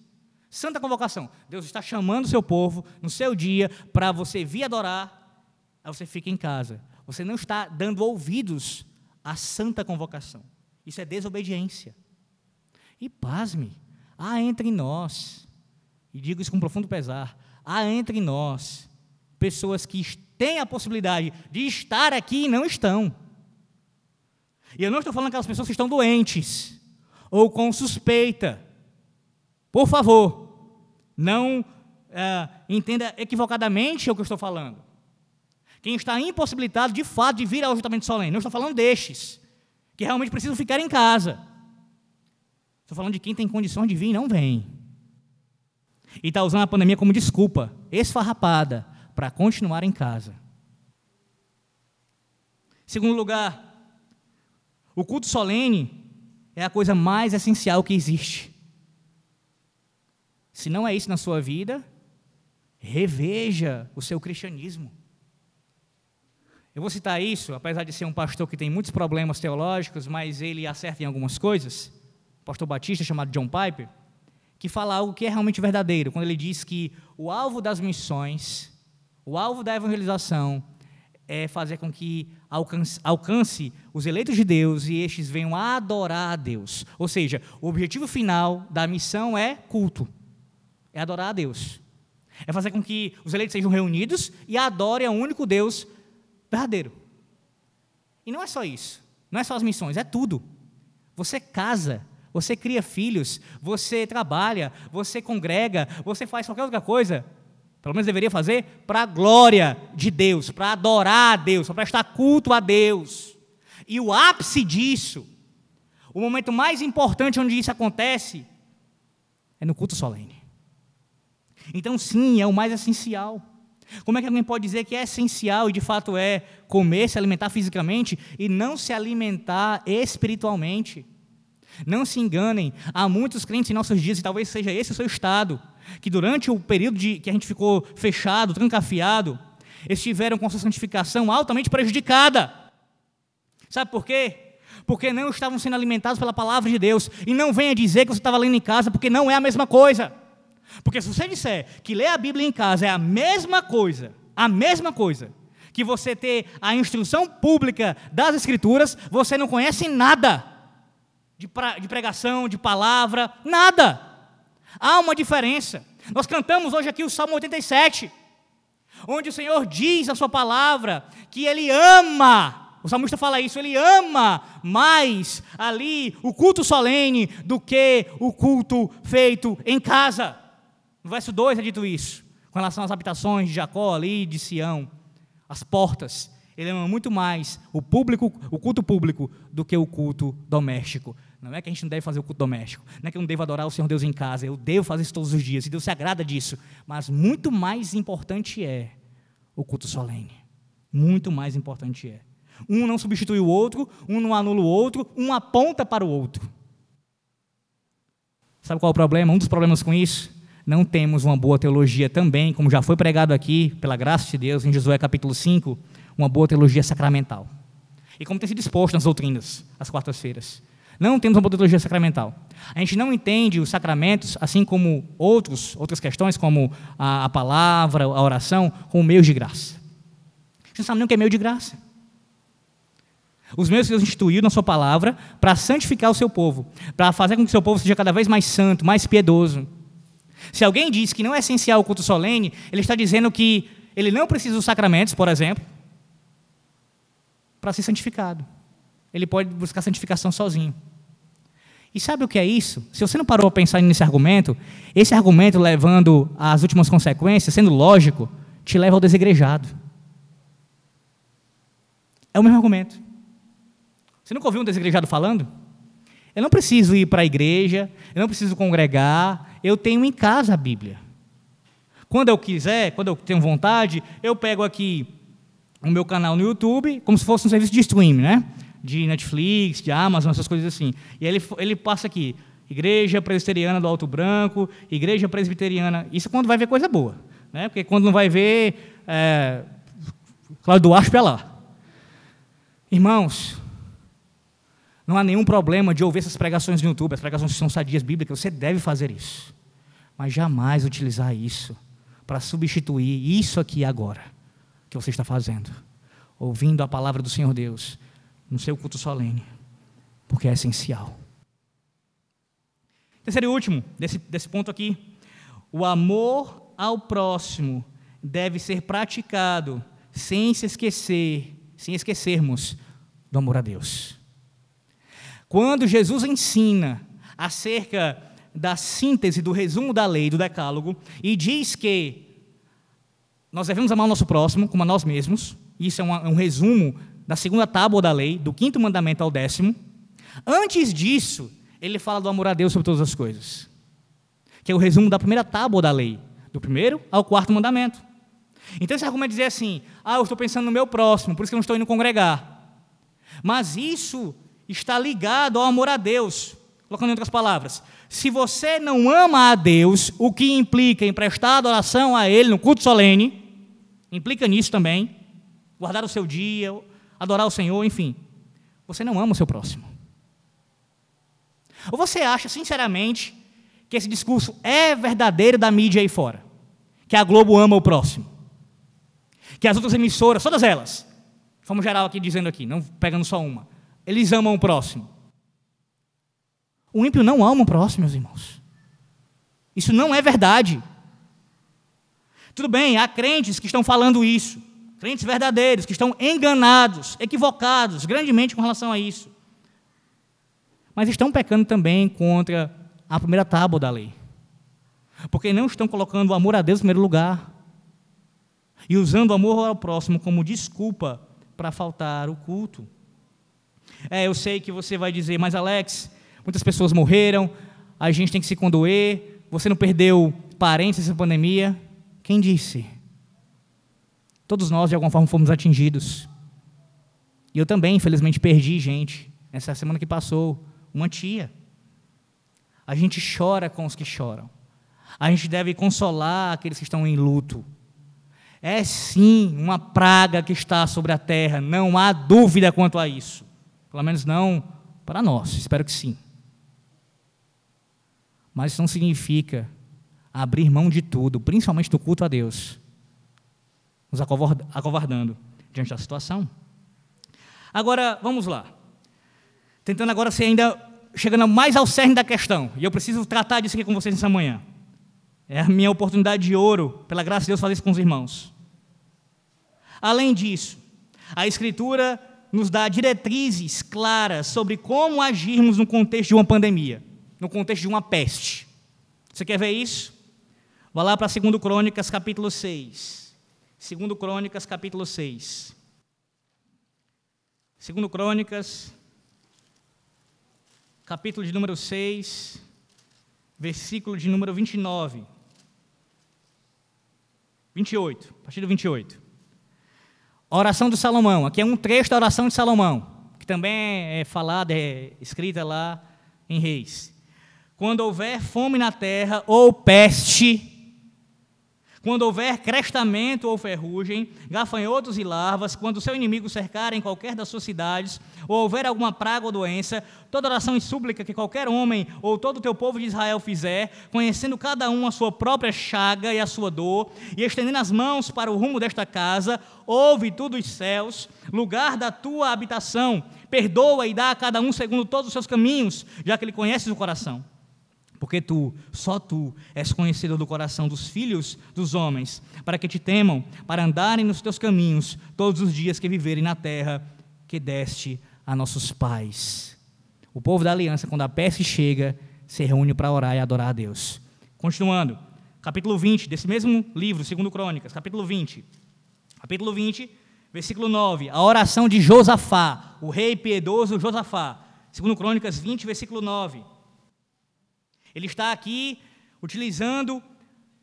Santa convocação. Deus está chamando o seu povo no seu dia para você vir adorar, aí você fica em casa. Você não está dando ouvidos à santa convocação. Isso é desobediência. E pasme, há entre nós, e digo isso com profundo pesar, há entre nós pessoas que têm a possibilidade de estar aqui e não estão. E eu não estou falando aquelas pessoas que estão doentes ou com suspeita. Por favor, não é, entenda equivocadamente o que eu estou falando. Quem está impossibilitado de fato de vir ao ajuntamento solene, não estou falando destes que realmente precisam ficar em casa. Estou falando de quem tem condições de vir e não vem. E está usando a pandemia como desculpa, esfarrapada, para continuar em casa. Segundo lugar, o culto solene é a coisa mais essencial que existe. Se não é isso na sua vida, reveja o seu cristianismo. Eu vou citar isso, apesar de ser um pastor que tem muitos problemas teológicos, mas ele acerta em algumas coisas. Pastor batista, chamado John Piper, que fala algo que é realmente verdadeiro, quando ele diz que o alvo das missões, o alvo da evangelização, é fazer com que alcance, alcance os eleitos de Deus e estes venham a adorar a Deus. Ou seja, o objetivo final da missão é culto, é adorar a Deus. É fazer com que os eleitos sejam reunidos e adorem ao único Deus verdadeiro. E não é só isso, não é só as missões, é tudo. Você casa, você cria filhos, você trabalha, você congrega, você faz qualquer outra coisa, pelo menos deveria fazer, para a glória de Deus, para adorar a Deus, para prestar culto a Deus. E o ápice disso, o momento mais importante onde isso acontece, é no culto solene. Então, sim, é o mais essencial. Como é que alguém pode dizer que é essencial e de fato é comer, se alimentar fisicamente e não se alimentar espiritualmente? Não se enganem, há muitos crentes em nossos dias, e talvez seja esse o seu estado, que durante o período de, que a gente ficou fechado, trancafiado, estiveram com sua santificação altamente prejudicada. Sabe por quê? Porque não estavam sendo alimentados pela palavra de Deus. E não venha dizer que você estava lendo em casa, porque não é a mesma coisa. Porque se você disser que ler a Bíblia em casa é a mesma coisa, a mesma coisa, que você ter a instrução pública das Escrituras, você não conhece nada de, pregação, de palavra, nada. Há uma diferença. Nós cantamos hoje aqui o Salmo 87, onde o Senhor diz a sua palavra que Ele ama O salmista fala isso, ele ama mais ali o culto solene do que o culto feito em casa. No verso 2 é dito isso, com relação às habitações de Jacó ali, de Sião, as portas. Ele ama muito mais o público, o culto público do que o culto doméstico. Não é que a gente não deve fazer o culto doméstico, não é que eu não devo adorar o Senhor Deus em casa, eu devo fazer isso todos os dias, e Deus se agrada disso. Mas muito mais importante é o culto solene. Muito mais importante é. Um não substitui o outro, um não anula o outro, um aponta para o outro. Sabe qual é o problema? Um dos problemas com isso? Não temos uma boa teologia também, como já foi pregado aqui, pela graça de Deus, em Josué capítulo 5, uma boa teologia sacramental. E como tem sido exposto nas doutrinas, às quartas-feiras. Não temos uma teologia sacramental. A gente não entende os sacramentos, assim como outros, outras questões, como a, a palavra, a oração, como meios de graça. A gente não sabe nem o que é meio de graça. Os meios que Deus instituiu na sua palavra para santificar o seu povo, para fazer com que o seu povo seja cada vez mais santo, mais piedoso. Se alguém diz que não é essencial o culto solene, ele está dizendo que ele não precisa dos sacramentos, por exemplo, para ser santificado ele pode buscar santificação sozinho. E sabe o que é isso? Se você não parou a pensar nesse argumento, esse argumento levando às últimas consequências, sendo lógico, te leva ao desegrejado. É o mesmo argumento. Você nunca ouviu um desegrejado falando? Eu não preciso ir para a igreja, eu não preciso congregar, eu tenho em casa a Bíblia. Quando eu quiser, quando eu tenho vontade, eu pego aqui o meu canal no YouTube, como se fosse um serviço de streaming, né? de Netflix, de Amazon, essas coisas assim. E ele, ele passa aqui, Igreja Presbiteriana do Alto Branco, Igreja Presbiteriana. Isso quando vai ver coisa boa, né? Porque quando não vai ver, é, Cláudio Duarte é lá. Irmãos, não há nenhum problema de ouvir essas pregações no YouTube, as pregações são sadias bíblicas, você deve fazer isso. Mas jamais utilizar isso para substituir isso aqui agora que você está fazendo. Ouvindo a palavra do Senhor Deus, no seu culto solene, porque é essencial. Terceiro e último, desse, desse ponto aqui, o amor ao próximo deve ser praticado sem se esquecer, sem esquecermos do amor a Deus. Quando Jesus ensina acerca da síntese do resumo da lei, do decálogo, e diz que nós devemos amar o nosso próximo como a nós mesmos, isso é um, um resumo da segunda tábua da lei, do quinto mandamento ao décimo. Antes disso, ele fala do amor a Deus sobre todas as coisas, que é o resumo da primeira tábua da lei, do primeiro ao quarto mandamento. Então esse argumento dizer assim: ah, eu estou pensando no meu próximo, por isso que eu não estou indo congregar. Mas isso está ligado ao amor a Deus. Colocando em outras palavras, se você não ama a Deus, o que implica em prestar adoração a Ele no culto solene, implica nisso também, guardar o seu dia, adorar o Senhor, enfim. Você não ama o seu próximo. Ou você acha, sinceramente, que esse discurso é verdadeiro da mídia aí fora? Que a Globo ama o próximo? Que as outras emissoras, todas elas, vamos geral aqui dizendo aqui, não pegando só uma, eles amam o próximo. O ímpio não ama o próximo, meus irmãos. Isso não é verdade. Tudo bem, há crentes que estão falando isso crentes verdadeiros que estão enganados, equivocados grandemente com relação a isso. Mas estão pecando também contra a primeira tábua da lei. Porque não estão colocando o amor a Deus em primeiro lugar. E usando o amor ao próximo como desculpa para faltar o culto. É, eu sei que você vai dizer, mas Alex, muitas pessoas morreram, a gente tem que se condoer, você não perdeu parentes nessa pandemia. Quem disse? Todos nós, de alguma forma, fomos atingidos. E eu também, infelizmente, perdi gente. Essa semana que passou, uma tia. A gente chora com os que choram. A gente deve consolar aqueles que estão em luto. É sim uma praga que está sobre a terra, não há dúvida quanto a isso. Pelo menos não para nós, espero que sim. Mas isso não significa abrir mão de tudo, principalmente do culto a Deus, nos acovardando diante da situação. Agora, vamos lá. Tentando agora ser ainda chegando mais ao cerne da questão, e eu preciso tratar disso aqui com vocês nessa manhã. É a minha oportunidade de ouro, pela graça de Deus, fazer isso com os irmãos. Além disso, a Escritura nos dá diretrizes claras sobre como agirmos no contexto de uma pandemia, no contexto de uma peste. Você quer ver isso? Vá lá para 2 Crônicas, capítulo 6. 2 Crônicas, capítulo 6. 2 Crônicas, capítulo de número 6, versículo de número 29. 28, a partir do 28. Oração de Salomão, aqui é um trecho da oração de Salomão, que também é falada, é escrita lá em Reis. Quando houver fome na terra ou peste, quando houver crestamento ou ferrugem, gafanhotos e larvas, quando seu inimigo cercar em qualquer das suas cidades, ou houver alguma praga ou doença, toda oração e súplica que qualquer homem ou todo o teu povo de Israel fizer, conhecendo cada um a sua própria chaga e a sua dor, e estendendo as mãos para o rumo desta casa, ouve tu dos céus, lugar da tua habitação, perdoa e dá a cada um segundo todos os seus caminhos, já que ele conhece o coração porque tu, só tu, és conhecido do coração dos filhos dos homens, para que te temam, para andarem nos teus caminhos todos os dias que viverem na terra que deste a nossos pais. O povo da aliança, quando a peste chega, se reúne para orar e adorar a Deus. Continuando, capítulo 20 desse mesmo livro, segundo Crônicas, capítulo 20. Capítulo 20, versículo 9, a oração de Josafá, o rei piedoso Josafá. Segundo Crônicas 20, versículo 9. Ele está aqui utilizando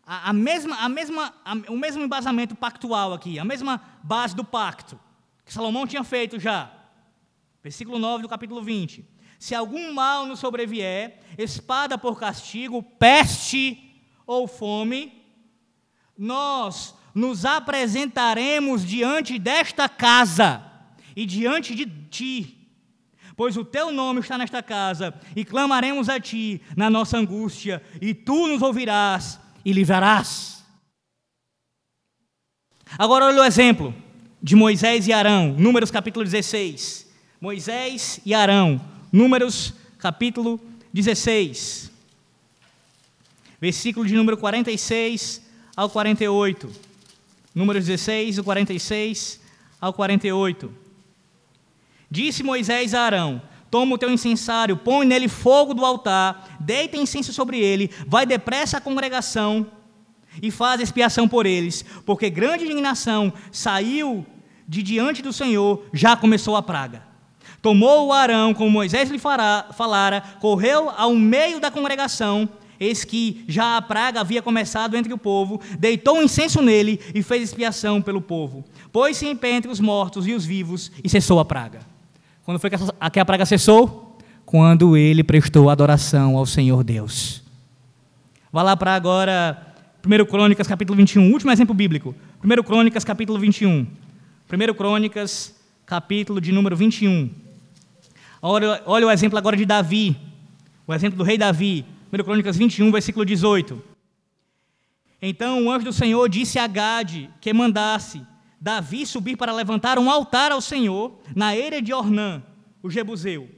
a, a mesma, a mesma, a, o mesmo embasamento pactual aqui, a mesma base do pacto que Salomão tinha feito já. Versículo 9 do capítulo 20. Se algum mal nos sobrevier, espada por castigo, peste ou fome, nós nos apresentaremos diante desta casa e diante de ti pois o teu nome está nesta casa, e clamaremos a ti na nossa angústia, e tu nos ouvirás e livrarás. Agora olha o exemplo de Moisés e Arão, Números capítulo 16. Moisés e Arão, Números capítulo 16. Versículo de número 46 ao 48. Números 16, do 46 ao 48. Disse Moisés a Arão: Toma o teu incensário, põe nele fogo do altar, deita incenso sobre ele, vai depressa à congregação e faz expiação por eles, porque grande indignação saiu de diante do Senhor, já começou a praga. Tomou o Arão, como Moisés lhe fará, falara, correu ao meio da congregação, eis que já a praga havia começado entre o povo, deitou incenso nele e fez expiação pelo povo. Pôs-se em pé entre os mortos e os vivos e cessou a praga. Quando foi que a praga cessou? Quando ele prestou adoração ao Senhor Deus. Vá lá para agora 1 Crônicas capítulo 21, último exemplo bíblico. 1 Crônicas capítulo 21. 1 Crônicas capítulo de número 21. Olha, olha o exemplo agora de Davi, o exemplo do rei Davi. 1 Crônicas 21, versículo 18. Então o anjo do Senhor disse a Gade que mandasse Davi subir para levantar um altar ao Senhor na eira de Ornã, o Jebuseu.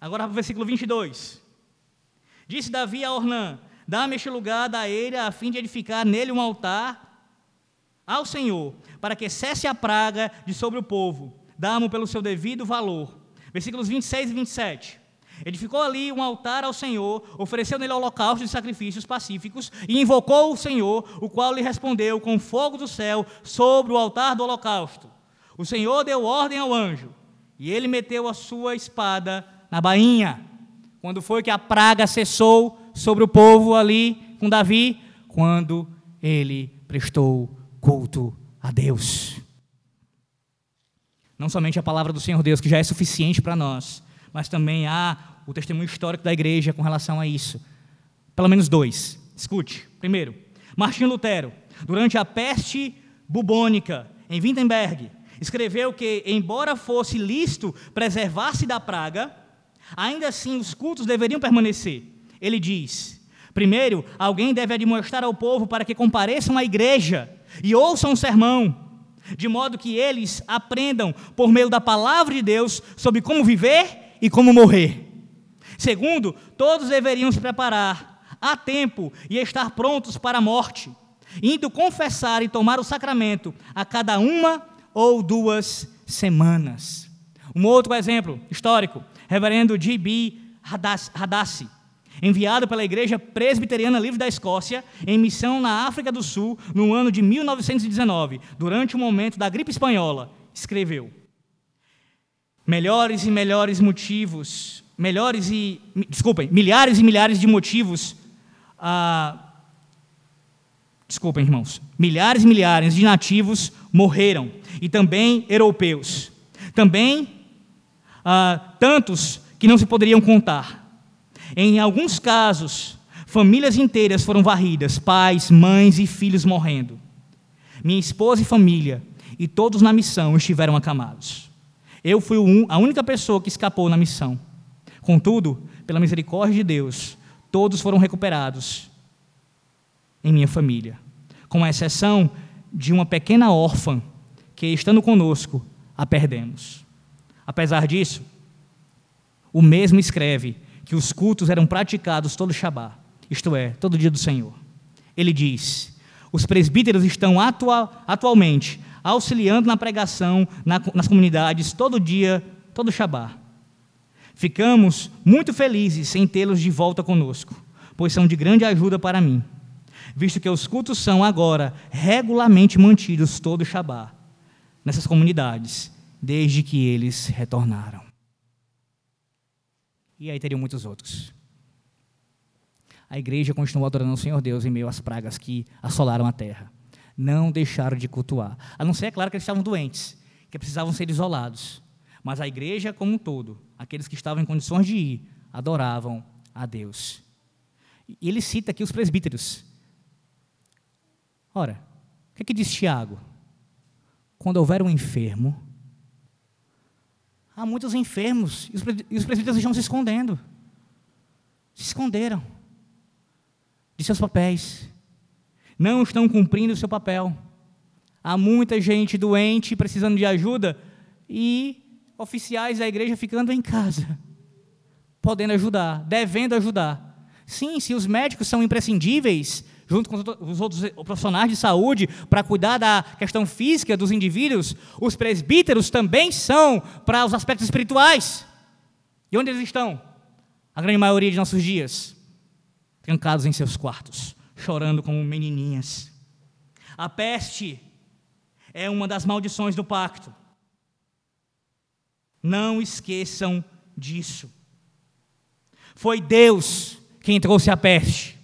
Agora para o versículo 22. Disse Davi a Ornã: Dá-me este lugar da eira a fim de edificar nele um altar ao Senhor, para que cesse a praga de sobre o povo. Dá-mo pelo seu devido valor. Versículos 26 e 27. Edificou ali um altar ao Senhor, ofereceu nele holocaustos e sacrifícios pacíficos e invocou o Senhor, o qual lhe respondeu com fogo do céu sobre o altar do holocausto. O Senhor deu ordem ao anjo e ele meteu a sua espada na bainha. Quando foi que a praga cessou sobre o povo ali com Davi? Quando ele prestou culto a Deus. Não somente a palavra do Senhor Deus, que já é suficiente para nós, mas também há o testemunho histórico da igreja com relação a isso. Pelo menos dois. Escute. Primeiro, Martinho Lutero, durante a peste bubônica em Wittenberg, escreveu que, embora fosse lícito preservar-se da praga, ainda assim os cultos deveriam permanecer. Ele diz: primeiro, alguém deve admoestar ao povo para que compareçam à igreja e ouçam o sermão, de modo que eles aprendam, por meio da palavra de Deus, sobre como viver e como morrer. Segundo, todos deveriam se preparar a tempo e estar prontos para a morte, indo confessar e tomar o sacramento a cada uma ou duas semanas. Um outro exemplo histórico, reverendo G.B. Hadassi, enviado pela Igreja Presbiteriana Livre da Escócia em missão na África do Sul no ano de 1919, durante o momento da gripe espanhola, escreveu: Melhores e melhores motivos, melhores e, desculpem, milhares e milhares de motivos, ah, desculpem, irmãos, milhares e milhares de nativos morreram, e também europeus, também ah, tantos que não se poderiam contar. Em alguns casos, famílias inteiras foram varridas, pais, mães e filhos morrendo. Minha esposa e família, e todos na missão estiveram acamados. Eu fui a única pessoa que escapou na missão. Contudo, pela misericórdia de Deus, todos foram recuperados em minha família, com exceção de uma pequena órfã que, estando conosco, a perdemos. Apesar disso, o mesmo escreve que os cultos eram praticados todo Shabá, isto é, todo dia do Senhor. Ele diz: os presbíteros estão atual, atualmente auxiliando na pregação na, nas comunidades todo dia, todo Shabá. Ficamos muito felizes em tê-los de volta conosco, pois são de grande ajuda para mim, visto que os cultos são agora regularmente mantidos todo Shabá nessas comunidades, desde que eles retornaram. E aí teriam muitos outros. A igreja continuou adorando o Senhor Deus em meio às pragas que assolaram a terra. Não deixaram de cultuar. A não ser, é claro, que eles estavam doentes, que precisavam ser isolados. Mas a igreja como um todo, aqueles que estavam em condições de ir, adoravam a Deus. E ele cita aqui os presbíteros. Ora, o que, é que diz Tiago? Quando houver um enfermo, Há muitos enfermos e os presbíteros estão se escondendo. Se esconderam de seus papéis. Não estão cumprindo o seu papel. Há muita gente doente precisando de ajuda e oficiais da igreja ficando em casa, podendo ajudar, devendo ajudar. Sim, se os médicos são imprescindíveis, junto com os outros profissionais de saúde, para cuidar da questão física dos indivíduos, os presbíteros também são para os aspectos espirituais. E onde eles estão? A grande maioria de nossos dias, trancados em seus quartos, chorando como menininhas. A peste é uma das maldições do pacto. Não esqueçam disso. Foi Deus quem trouxe a peste.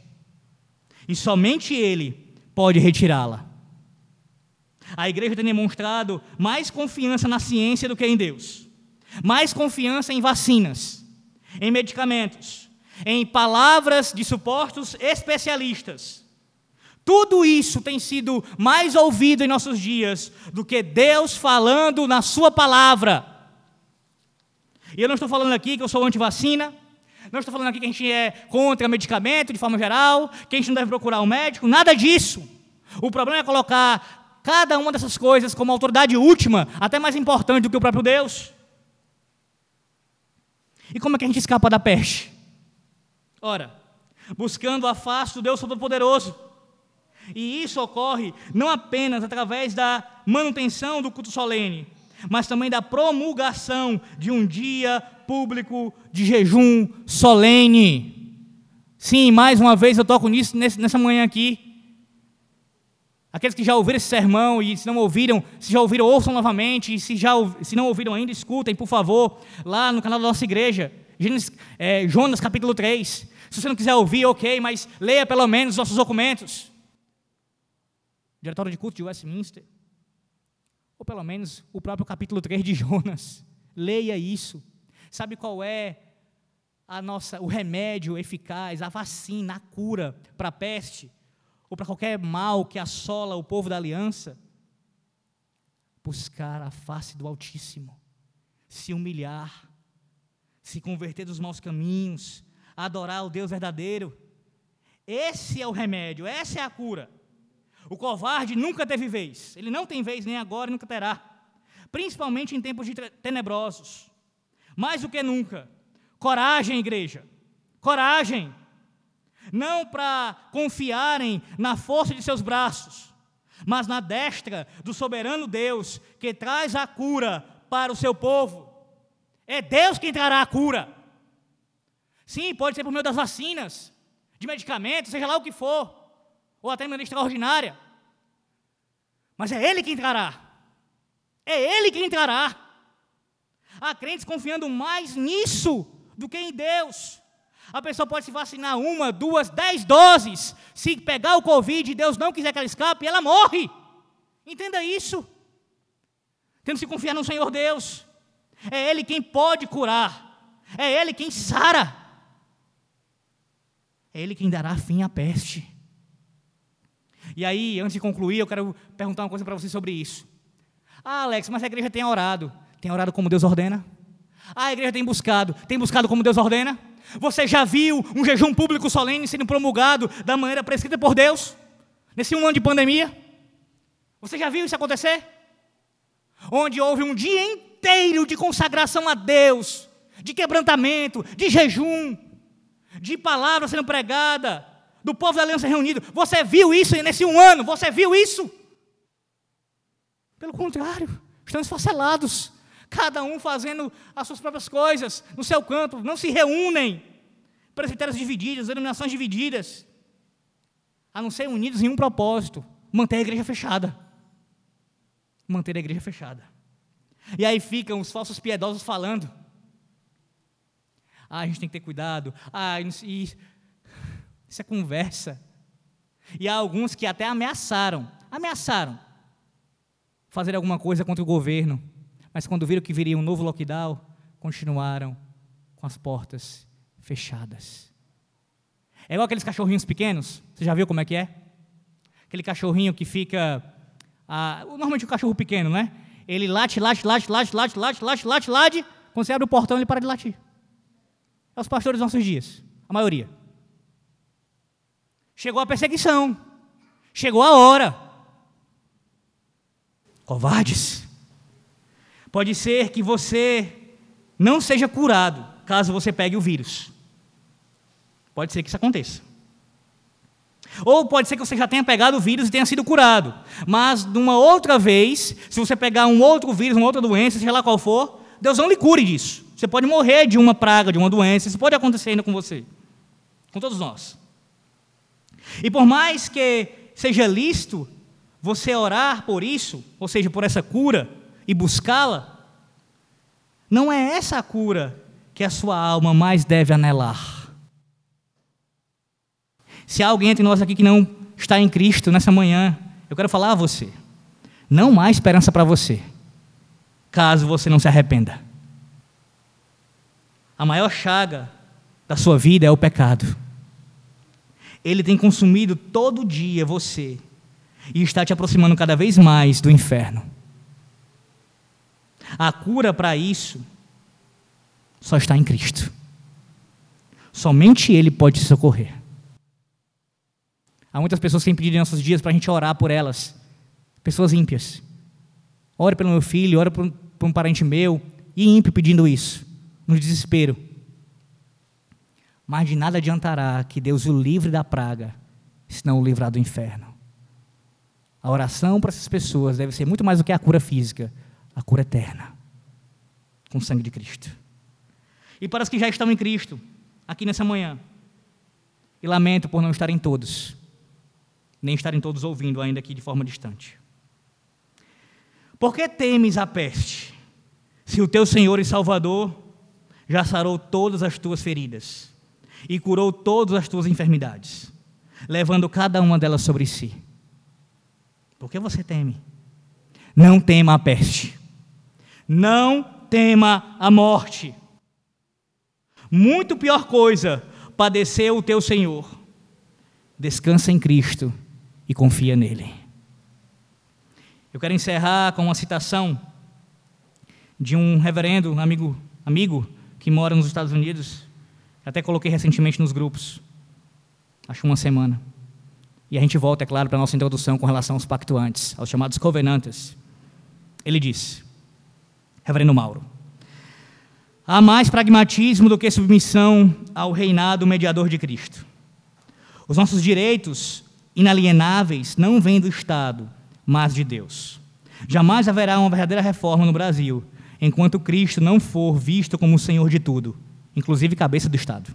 E somente Ele pode retirá-la. A igreja tem demonstrado mais confiança na ciência do que em Deus, mais confiança em vacinas, em medicamentos, em palavras de suportos especialistas. Tudo isso tem sido mais ouvido em nossos dias do que Deus falando na Sua palavra. E eu não estou falando aqui que eu sou anti-vacina, não estou falando aqui que a gente é contra medicamento de forma geral, que a gente não deve procurar um médico, nada disso. O problema é colocar cada uma dessas coisas como autoridade última, até mais importante do que o próprio Deus. E como é que a gente escapa da peste? Ora, buscando a face do Deus Todo-Poderoso. E isso ocorre não apenas através da manutenção do culto solene, mas também da promulgação de um dia público de jejum solene. Sim, mais uma vez eu toco nisso nessa manhã aqui. Aqueles que já ouviram esse sermão e se não ouviram, se já ouviram, ouçam novamente. E se, já, se não ouviram ainda, escutem, por favor, lá no canal da nossa igreja, Gênesis, é, Jonas capítulo 3. Se você não quiser ouvir, ok, mas leia pelo menos os nossos documentos. Diretório de culto de Westminster. Ou pelo menos o próprio capítulo 3 de Jonas. Leia isso. Sabe qual é a nossa, o remédio eficaz, a vacina, a cura para a peste ou para qualquer mal que assola o povo da aliança? Buscar a face do Altíssimo, se humilhar, se converter dos maus caminhos, adorar o Deus verdadeiro. Esse é o remédio, essa é a cura. O covarde nunca teve vez, ele não tem vez nem agora e nunca terá, principalmente em tempos tenebrosos. Mais do que nunca, coragem, igreja, coragem. Não para confiarem na força de seus braços, mas na destra do soberano Deus que traz a cura para o seu povo. É Deus quem trará a cura. Sim, pode ser por meio das vacinas, de medicamentos, seja lá o que for, ou até maneira extraordinária. Mas é Ele quem trará. É Ele quem trará. Há crentes confiando mais nisso do que em Deus. A pessoa pode se vacinar uma, duas, dez doses. Se pegar o Covid e Deus não quiser que ela escape, ela morre. Entenda isso. Temos que confiar no Senhor Deus. É Ele quem pode curar. É Ele quem sara. É Ele quem dará fim à peste. E aí, antes de concluir, eu quero perguntar uma coisa para você sobre isso. Ah, Alex, mas a igreja tem orado. Tem orado como Deus ordena? Ah, a igreja tem buscado. Tem buscado como Deus ordena? Você já viu um jejum público solene sendo promulgado da maneira prescrita por Deus? Nesse um ano de pandemia? Você já viu isso acontecer? Onde houve um dia inteiro de consagração a Deus, de quebrantamento, de jejum, de palavra sendo pregada, do povo da aliança reunido. Você viu isso nesse um ano? Você viu isso? Pelo contrário, estão esfacelados, cada um fazendo as suas próprias coisas, no seu canto, não se reúnem, presbitérios divididos, denominações divididas, a não ser unidos em um propósito: manter a igreja fechada. Manter a igreja fechada. E aí ficam os falsos piedosos falando. Ah, a gente tem que ter cuidado. Ah, isso, isso é conversa. E há alguns que até ameaçaram, ameaçaram fazer alguma coisa contra o governo, mas quando viram que viria um novo lockdown, continuaram com as portas fechadas. É igual aqueles cachorrinhos pequenos, você já viu como é que é? Aquele cachorrinho que fica, ah, normalmente o um cachorro pequeno, né? Ele late, late, late, late, late, late, late, late, late, quando você abre o portão ele para de latir. É os pastores dos nossos dias, a maioria. Chegou a perseguição, chegou a hora. Covardes. Pode ser que você não seja curado caso você pegue o vírus. Pode ser que isso aconteça. Ou pode ser que você já tenha pegado o vírus e tenha sido curado. Mas, numa outra vez, se você pegar um outro vírus, uma outra doença, seja lá qual for, Deus não lhe cure disso. Você pode morrer de uma praga, de uma doença, isso pode acontecer ainda com você. Com todos nós. E por mais que seja lícito você orar por isso, ou seja, por essa cura, e buscá-la, não é essa a cura que a sua alma mais deve anelar. Se há alguém entre nós aqui que não está em Cristo nessa manhã, eu quero falar a você: não há esperança para você, caso você não se arrependa. A maior chaga da sua vida é o pecado. Ele tem consumido todo dia você e está te aproximando cada vez mais do inferno. A cura para isso só está em Cristo. Somente Ele pode te socorrer. Há muitas pessoas que têm pedido em nossos dias para a gente orar por elas. Pessoas ímpias. Ore pelo meu filho, ore por, por um parente meu. E ímpio pedindo isso, no desespero. Mas de nada adiantará que Deus o livre da praga, se não o livrar do inferno. A oração para essas pessoas deve ser muito mais do que a cura física, a cura eterna, com o sangue de Cristo. E para os que já estão em Cristo, aqui nessa manhã, e lamento por não estarem todos, nem estarem todos ouvindo ainda aqui de forma distante. Por que temes a peste, se o teu Senhor e Salvador já sarou todas as tuas feridas e curou todas as tuas enfermidades, levando cada uma delas sobre si? Por que você teme? Não tema a peste. Não tema a morte. Muito pior coisa padecer o teu Senhor. Descansa em Cristo e confia nele. Eu quero encerrar com uma citação de um reverendo, amigo, amigo que mora nos Estados Unidos. Até coloquei recentemente nos grupos. Acho uma semana. E a gente volta, é claro, para a nossa introdução com relação aos pactuantes, aos chamados covenantes. Ele diz, Reverendo Mauro, há mais pragmatismo do que submissão ao reinado mediador de Cristo. Os nossos direitos inalienáveis não vêm do Estado, mas de Deus. Jamais haverá uma verdadeira reforma no Brasil enquanto Cristo não for visto como o Senhor de tudo, inclusive cabeça do Estado.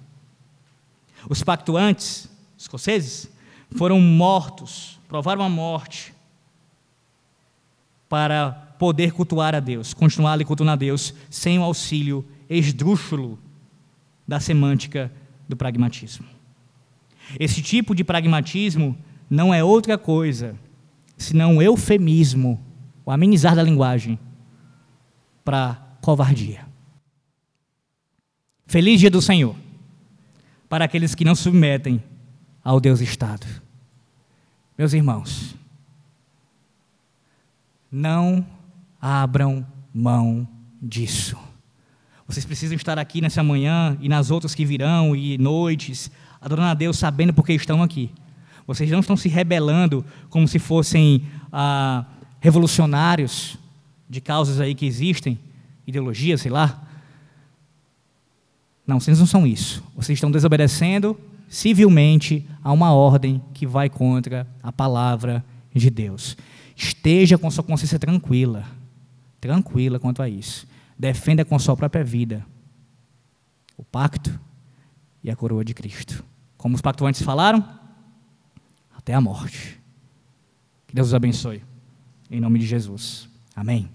Os pactuantes, escoceses, foram mortos, provaram a morte para poder cultuar a Deus, continuar ali cultuando a Deus, sem o auxílio esdrúxulo da semântica do pragmatismo. Esse tipo de pragmatismo não é outra coisa senão um eufemismo, o amenizar da linguagem, para covardia. Feliz dia do Senhor para aqueles que não submetem ao Deus Estado. Meus irmãos, não abram mão disso. Vocês precisam estar aqui nessa manhã e nas outras que virão e noites, adorando a Deus, sabendo por que estão aqui. Vocês não estão se rebelando como se fossem ah, revolucionários de causas aí que existem, ideologias, sei lá. Não, vocês não são isso. Vocês estão desobedecendo civilmente a uma ordem que vai contra a palavra de Deus. Esteja com sua consciência tranquila, tranquila quanto a isso. Defenda com sua própria vida o pacto e a coroa de Cristo. Como os pactuantes falaram, até a morte. Que Deus os abençoe. Em nome de Jesus. Amém.